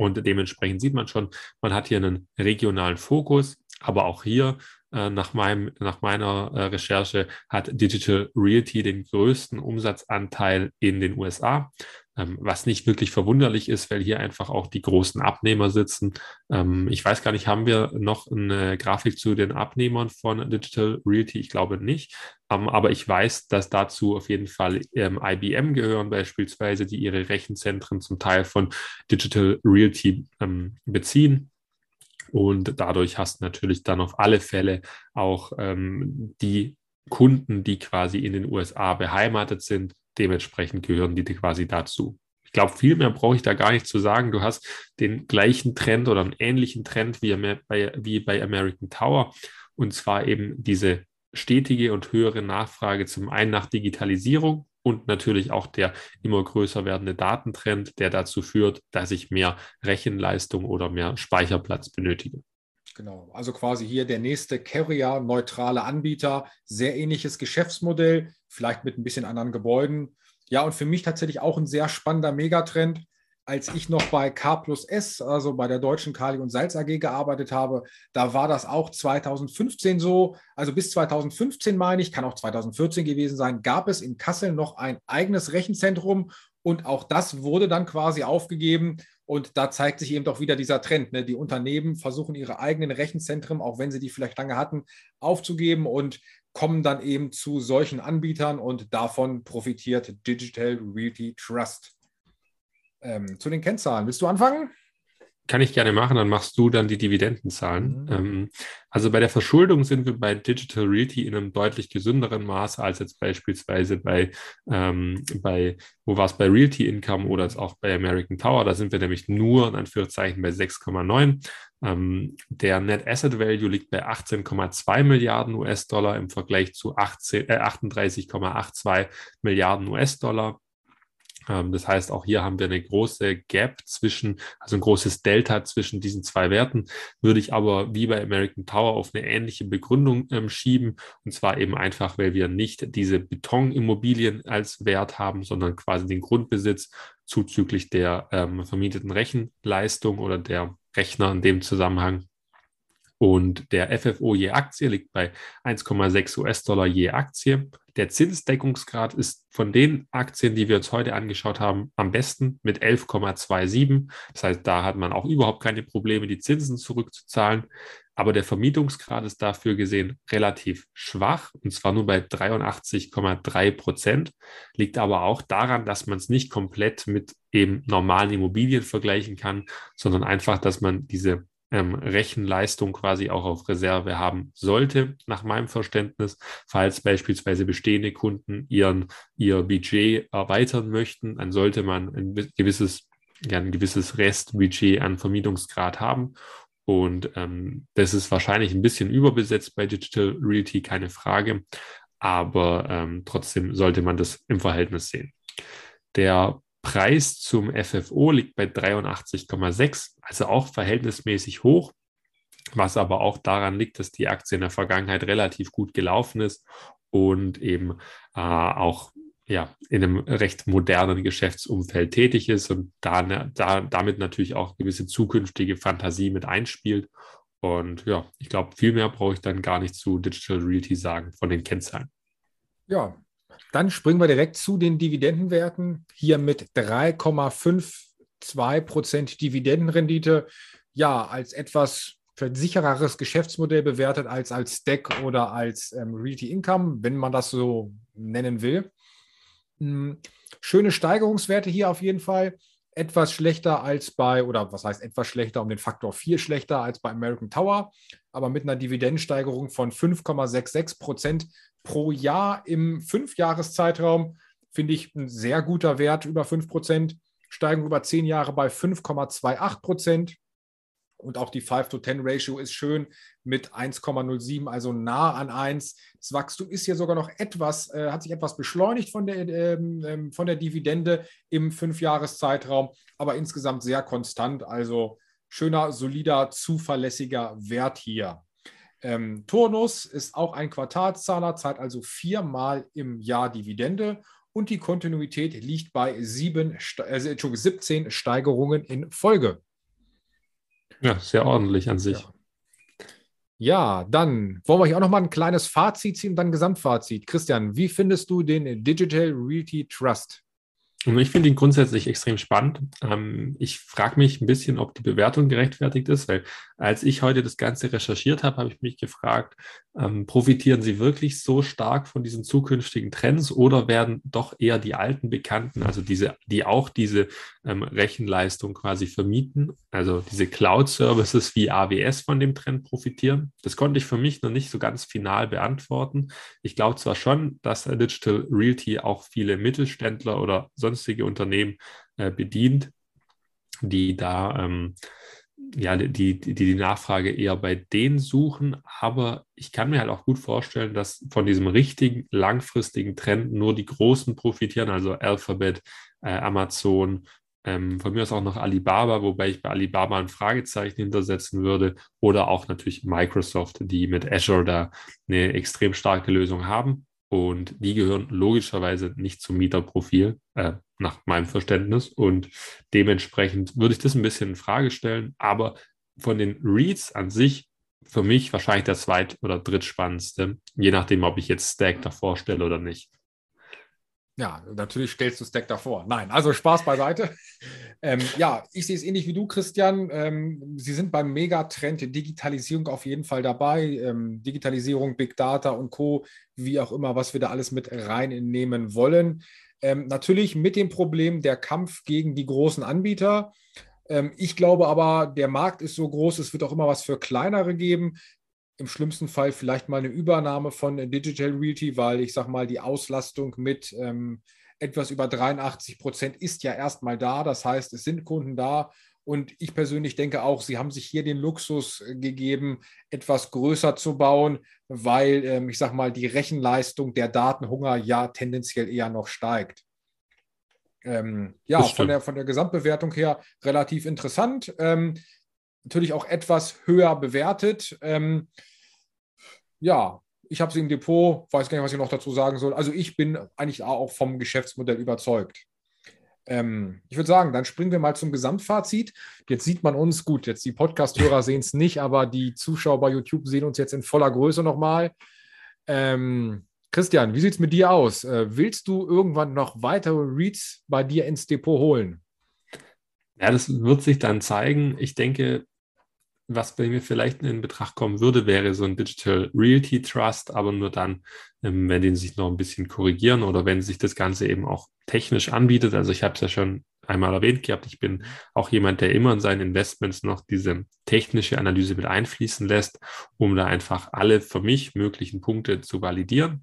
Und dementsprechend sieht man schon, man hat hier einen regionalen Fokus, aber auch hier äh, nach, meinem, nach meiner äh, Recherche hat Digital Realty den größten Umsatzanteil in den USA. Ähm, was nicht wirklich verwunderlich ist, weil hier einfach auch die großen Abnehmer sitzen. Ähm, ich weiß gar nicht, haben wir noch eine Grafik zu den Abnehmern von Digital Realty? Ich glaube nicht. Ähm, aber ich weiß, dass dazu auf jeden Fall IBM gehören, beispielsweise, die ihre Rechenzentren zum Teil von Digital Realty beziehen. Und dadurch hast du natürlich dann auf alle Fälle auch die Kunden, die quasi in den USA beheimatet sind, dementsprechend gehören die quasi dazu. Ich glaube, viel mehr brauche ich da gar nicht zu sagen. Du hast den gleichen Trend oder einen ähnlichen Trend wie bei, wie bei American Tower. Und zwar eben diese stetige und höhere Nachfrage zum einen nach Digitalisierung und natürlich auch der immer größer werdende Datentrend, der dazu führt, dass ich mehr Rechenleistung oder mehr Speicherplatz benötige. Genau, also quasi hier der nächste Carrier-neutrale Anbieter, sehr ähnliches Geschäftsmodell, vielleicht mit ein bisschen anderen Gebäuden. Ja, und für mich tatsächlich auch ein sehr spannender Megatrend als ich noch bei K plus S, also bei der Deutschen Kali- und Salz AG gearbeitet habe, da war das auch 2015 so. Also bis 2015 meine ich, kann auch 2014 gewesen sein, gab es in Kassel noch ein eigenes Rechenzentrum und auch das wurde dann quasi aufgegeben. Und da zeigt sich eben doch wieder dieser Trend. Ne? Die Unternehmen versuchen ihre eigenen Rechenzentren, auch wenn sie die vielleicht lange hatten, aufzugeben und kommen dann eben zu solchen Anbietern und davon profitiert Digital Realty Trust. Ähm, zu den Kennzahlen. Willst du anfangen? Kann ich gerne machen, dann machst du dann die Dividendenzahlen. Mhm. Ähm, also bei der Verschuldung sind wir bei Digital Realty in einem deutlich gesünderen Maße als jetzt beispielsweise bei, ähm, bei wo war es bei Realty Income oder jetzt auch bei American Tower. Da sind wir nämlich nur in Anführungszeichen bei 6,9. Ähm, der Net Asset Value liegt bei 18,2 Milliarden US-Dollar im Vergleich zu 18, äh, 38,82 Milliarden US-Dollar. Ähm, das heißt, auch hier haben wir eine große Gap zwischen, also ein großes Delta zwischen diesen zwei Werten, würde ich aber wie bei American Tower auf eine ähnliche Begründung ähm, schieben. Und zwar eben einfach, weil wir nicht diese Betonimmobilien als Wert haben, sondern quasi den Grundbesitz zuzüglich der ähm, vermieteten Rechenleistung oder der Rechner in dem Zusammenhang und der FFO je Aktie liegt bei 1,6 US-Dollar je Aktie. Der Zinsdeckungsgrad ist von den Aktien, die wir uns heute angeschaut haben, am besten mit 11,27. Das heißt, da hat man auch überhaupt keine Probleme, die Zinsen zurückzuzahlen. Aber der Vermietungsgrad ist dafür gesehen relativ schwach, und zwar nur bei 83,3 Prozent. Liegt aber auch daran, dass man es nicht komplett mit eben normalen Immobilien vergleichen kann, sondern einfach, dass man diese ähm, Rechenleistung quasi auch auf Reserve haben sollte, nach meinem Verständnis, falls beispielsweise bestehende Kunden ihren, ihr Budget erweitern möchten, dann sollte man ein gewisses, ja, ein gewisses Restbudget an Vermietungsgrad haben. Und ähm, das ist wahrscheinlich ein bisschen überbesetzt bei Digital Realty, keine Frage. Aber ähm, trotzdem sollte man das im Verhältnis sehen. Der Preis zum FFO liegt bei 83,6, also auch verhältnismäßig hoch, was aber auch daran liegt, dass die Aktie in der Vergangenheit relativ gut gelaufen ist und eben äh, auch ja, in einem recht modernen Geschäftsumfeld tätig ist und da, da, damit natürlich auch gewisse zukünftige Fantasie mit einspielt. Und ja, ich glaube, viel mehr brauche ich dann gar nicht zu Digital Realty sagen von den Kennzahlen. Ja, dann springen wir direkt zu den Dividendenwerten. Hier mit 3,52 Prozent Dividendenrendite. Ja, als etwas sichereres Geschäftsmodell bewertet als als Stack oder als ähm, Realty Income, wenn man das so nennen will. Hm, schöne Steigerungswerte hier auf jeden Fall. Etwas schlechter als bei, oder was heißt etwas schlechter, um den Faktor 4 schlechter als bei American Tower, aber mit einer Dividendensteigerung von 5,66 Prozent pro Jahr im Fünfjahreszeitraum finde ich ein sehr guter Wert, über 5 Prozent. Steigen über 10 Jahre bei 5,28 Prozent. Und auch die 5-to-10-Ratio ist schön mit 1,07, also nah an 1. Das Wachstum ist hier sogar noch etwas, äh, hat sich etwas beschleunigt von der, ähm, ähm von der Dividende im Fünfjahreszeitraum, aber insgesamt sehr konstant. Also schöner, solider, zuverlässiger Wert hier. Ähm, Turnus ist auch ein Quartalszahler, zahlt also viermal im Jahr Dividende und die Kontinuität liegt bei sieben, äh, 17 Steigerungen in Folge. Ja, sehr ordentlich an sich. Ja. Ja, dann wollen wir hier auch noch mal ein kleines Fazit ziehen, dann Gesamtfazit. Christian, wie findest du den Digital Realty Trust? Ich finde ihn grundsätzlich extrem spannend. Ähm, ich frage mich ein bisschen, ob die Bewertung gerechtfertigt ist, weil als ich heute das Ganze recherchiert habe, habe ich mich gefragt, ähm, profitieren sie wirklich so stark von diesen zukünftigen Trends oder werden doch eher die alten Bekannten, also diese, die auch diese ähm, Rechenleistung quasi vermieten, also diese Cloud-Services wie AWS von dem Trend profitieren? Das konnte ich für mich noch nicht so ganz final beantworten. Ich glaube zwar schon, dass Digital Realty auch viele Mittelständler oder sonst sonstige Unternehmen äh, bedient, die da ähm, ja, die, die, die Nachfrage eher bei denen suchen. Aber ich kann mir halt auch gut vorstellen, dass von diesem richtigen langfristigen Trend nur die Großen profitieren, also Alphabet, äh, Amazon, ähm, von mir aus auch noch Alibaba, wobei ich bei Alibaba ein Fragezeichen hintersetzen würde, oder auch natürlich Microsoft, die mit Azure da eine extrem starke Lösung haben. Und die gehören logischerweise nicht zum Mieterprofil, äh, nach meinem Verständnis. Und dementsprechend würde ich das ein bisschen in Frage stellen. Aber von den Reads an sich für mich wahrscheinlich der zweit- oder drittspannendste, je nachdem, ob ich jetzt Stack davor stelle oder nicht. Ja, natürlich stellst du Stack davor. Nein, also Spaß beiseite. ähm, ja, ich sehe es ähnlich wie du, Christian. Ähm, Sie sind beim Megatrend Digitalisierung auf jeden Fall dabei. Ähm, Digitalisierung, Big Data und Co., wie auch immer, was wir da alles mit reinnehmen wollen. Ähm, natürlich mit dem Problem der Kampf gegen die großen Anbieter. Ähm, ich glaube aber, der Markt ist so groß, es wird auch immer was für kleinere geben im schlimmsten Fall vielleicht mal eine Übernahme von Digital Realty, weil ich sage mal, die Auslastung mit ähm, etwas über 83 Prozent ist ja erstmal da. Das heißt, es sind Kunden da. Und ich persönlich denke auch, sie haben sich hier den Luxus äh, gegeben, etwas größer zu bauen, weil ähm, ich sage mal, die Rechenleistung der Datenhunger ja tendenziell eher noch steigt. Ähm, ja, von der, von der Gesamtbewertung her relativ interessant. Ähm, natürlich auch etwas höher bewertet. Ähm, ja, ich habe sie im Depot, weiß gar nicht, was ich noch dazu sagen soll. Also ich bin eigentlich auch vom Geschäftsmodell überzeugt. Ähm, ich würde sagen, dann springen wir mal zum Gesamtfazit. Jetzt sieht man uns, gut, jetzt die Podcast-Hörer sehen es nicht, aber die Zuschauer bei YouTube sehen uns jetzt in voller Größe nochmal. Ähm, Christian, wie sieht es mit dir aus? Äh, willst du irgendwann noch weitere Reads bei dir ins Depot holen? Ja, das wird sich dann zeigen. Ich denke, was bei mir vielleicht in Betracht kommen würde, wäre so ein Digital Realty Trust, aber nur dann, ähm, wenn die sich noch ein bisschen korrigieren oder wenn sich das Ganze eben auch technisch anbietet. Also ich habe es ja schon einmal erwähnt gehabt, ich bin auch jemand, der immer in seinen Investments noch diese technische Analyse mit einfließen lässt, um da einfach alle für mich möglichen Punkte zu validieren.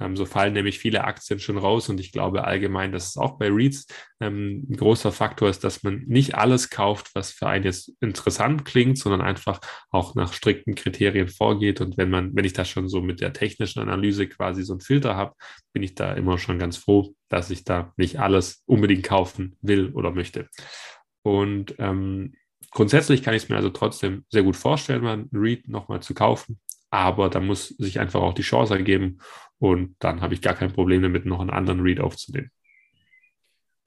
Ähm, so fallen nämlich viele Aktien schon raus und ich glaube allgemein, dass es auch bei REITs ähm, ein großer Faktor ist, dass man nicht alles kauft, was für einen jetzt interessant klingt, sondern einfach auch nach strikten Kriterien vorgeht. Und wenn man, wenn ich da schon so mit der technischen Analyse quasi so einen Filter habe, bin ich da immer schon ganz froh, dass ich da nicht alles unbedingt kaufen will oder möchte. Und ähm, grundsätzlich kann ich es mir also trotzdem sehr gut vorstellen, mal ein REIT nochmal zu kaufen. Aber da muss sich einfach auch die Chance ergeben. Und dann habe ich gar kein Problem damit, noch einen anderen Read aufzunehmen.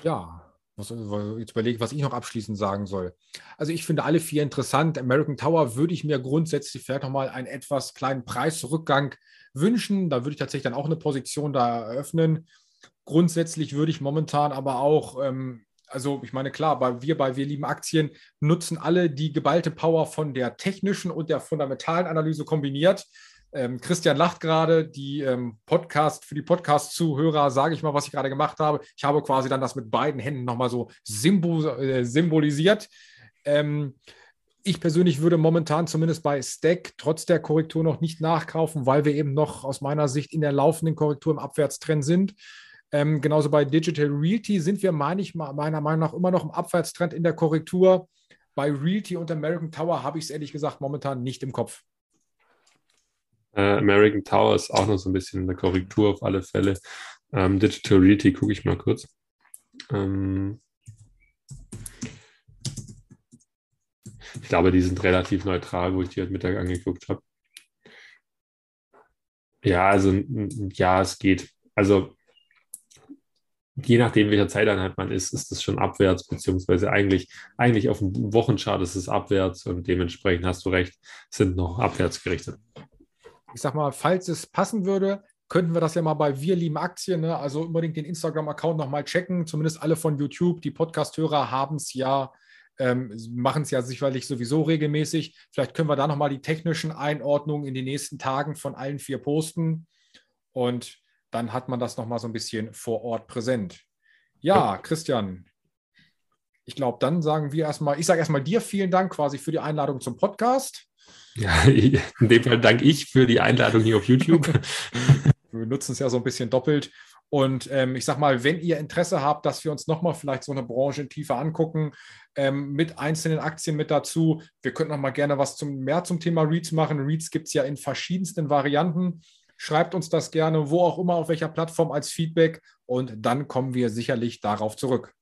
Ja, was, jetzt überlege ich, was ich noch abschließend sagen soll. Also ich finde alle vier interessant. American Tower würde ich mir grundsätzlich vielleicht nochmal einen etwas kleinen Preisrückgang wünschen. Da würde ich tatsächlich dann auch eine Position da eröffnen. Grundsätzlich würde ich momentan aber auch ähm, also ich meine, klar, bei, wir bei Wir lieben Aktien nutzen alle die geballte Power von der technischen und der fundamentalen Analyse kombiniert. Ähm, Christian lacht gerade, die ähm, Podcast, für die Podcast-Zuhörer sage ich mal, was ich gerade gemacht habe. Ich habe quasi dann das mit beiden Händen nochmal so symbol, äh, symbolisiert. Ähm, ich persönlich würde momentan zumindest bei Stack trotz der Korrektur noch nicht nachkaufen, weil wir eben noch aus meiner Sicht in der laufenden Korrektur im Abwärtstrend sind. Ähm, genauso bei Digital Realty sind wir, meine ich, meiner Meinung nach immer noch im Abwärtstrend in der Korrektur. Bei Realty und American Tower habe ich es ehrlich gesagt momentan nicht im Kopf. Äh, American Tower ist auch noch so ein bisschen in der Korrektur auf alle Fälle. Ähm, Digital Realty gucke ich mal kurz. Ähm, ich glaube, die sind relativ neutral, wo ich die heute Mittag angeguckt habe. Ja, also ja, es geht. Also je nachdem, welcher Zeiteinheit man ist, ist es schon abwärts, beziehungsweise eigentlich, eigentlich auf dem Wochenchart ist es abwärts und dementsprechend hast du recht, sind noch abwärts gerichtet. Ich sag mal, falls es passen würde, könnten wir das ja mal bei Wir lieben Aktien, ne? also unbedingt den Instagram-Account nochmal checken, zumindest alle von YouTube. Die Podcast-Hörer haben es ja, ähm, machen es ja sicherlich sowieso regelmäßig. Vielleicht können wir da nochmal die technischen Einordnungen in den nächsten Tagen von allen vier posten. Und dann hat man das nochmal so ein bisschen vor Ort präsent. Ja, Christian, ich glaube, dann sagen wir erstmal, ich sage erstmal dir vielen Dank quasi für die Einladung zum Podcast. Ja, in dem Fall danke ich für die Einladung hier auf YouTube. wir nutzen es ja so ein bisschen doppelt. Und ähm, ich sage mal, wenn ihr Interesse habt, dass wir uns nochmal vielleicht so eine Branche tiefer angucken, ähm, mit einzelnen Aktien mit dazu, wir könnten nochmal gerne was zum, mehr zum Thema REITs machen. REITs gibt es ja in verschiedensten Varianten. Schreibt uns das gerne, wo auch immer, auf welcher Plattform als Feedback und dann kommen wir sicherlich darauf zurück.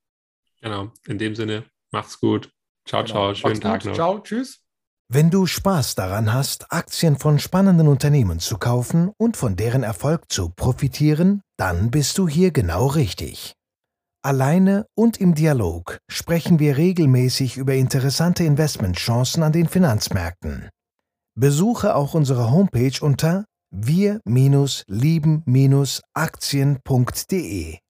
Genau, in dem Sinne, macht's gut. Ciao, genau. ciao, schönen Tag noch. Ciao, tschüss. Wenn du Spaß daran hast, Aktien von spannenden Unternehmen zu kaufen und von deren Erfolg zu profitieren, dann bist du hier genau richtig. Alleine und im Dialog sprechen wir regelmäßig über interessante Investmentchancen an den Finanzmärkten. Besuche auch unsere Homepage unter wir-lieben-aktien.de.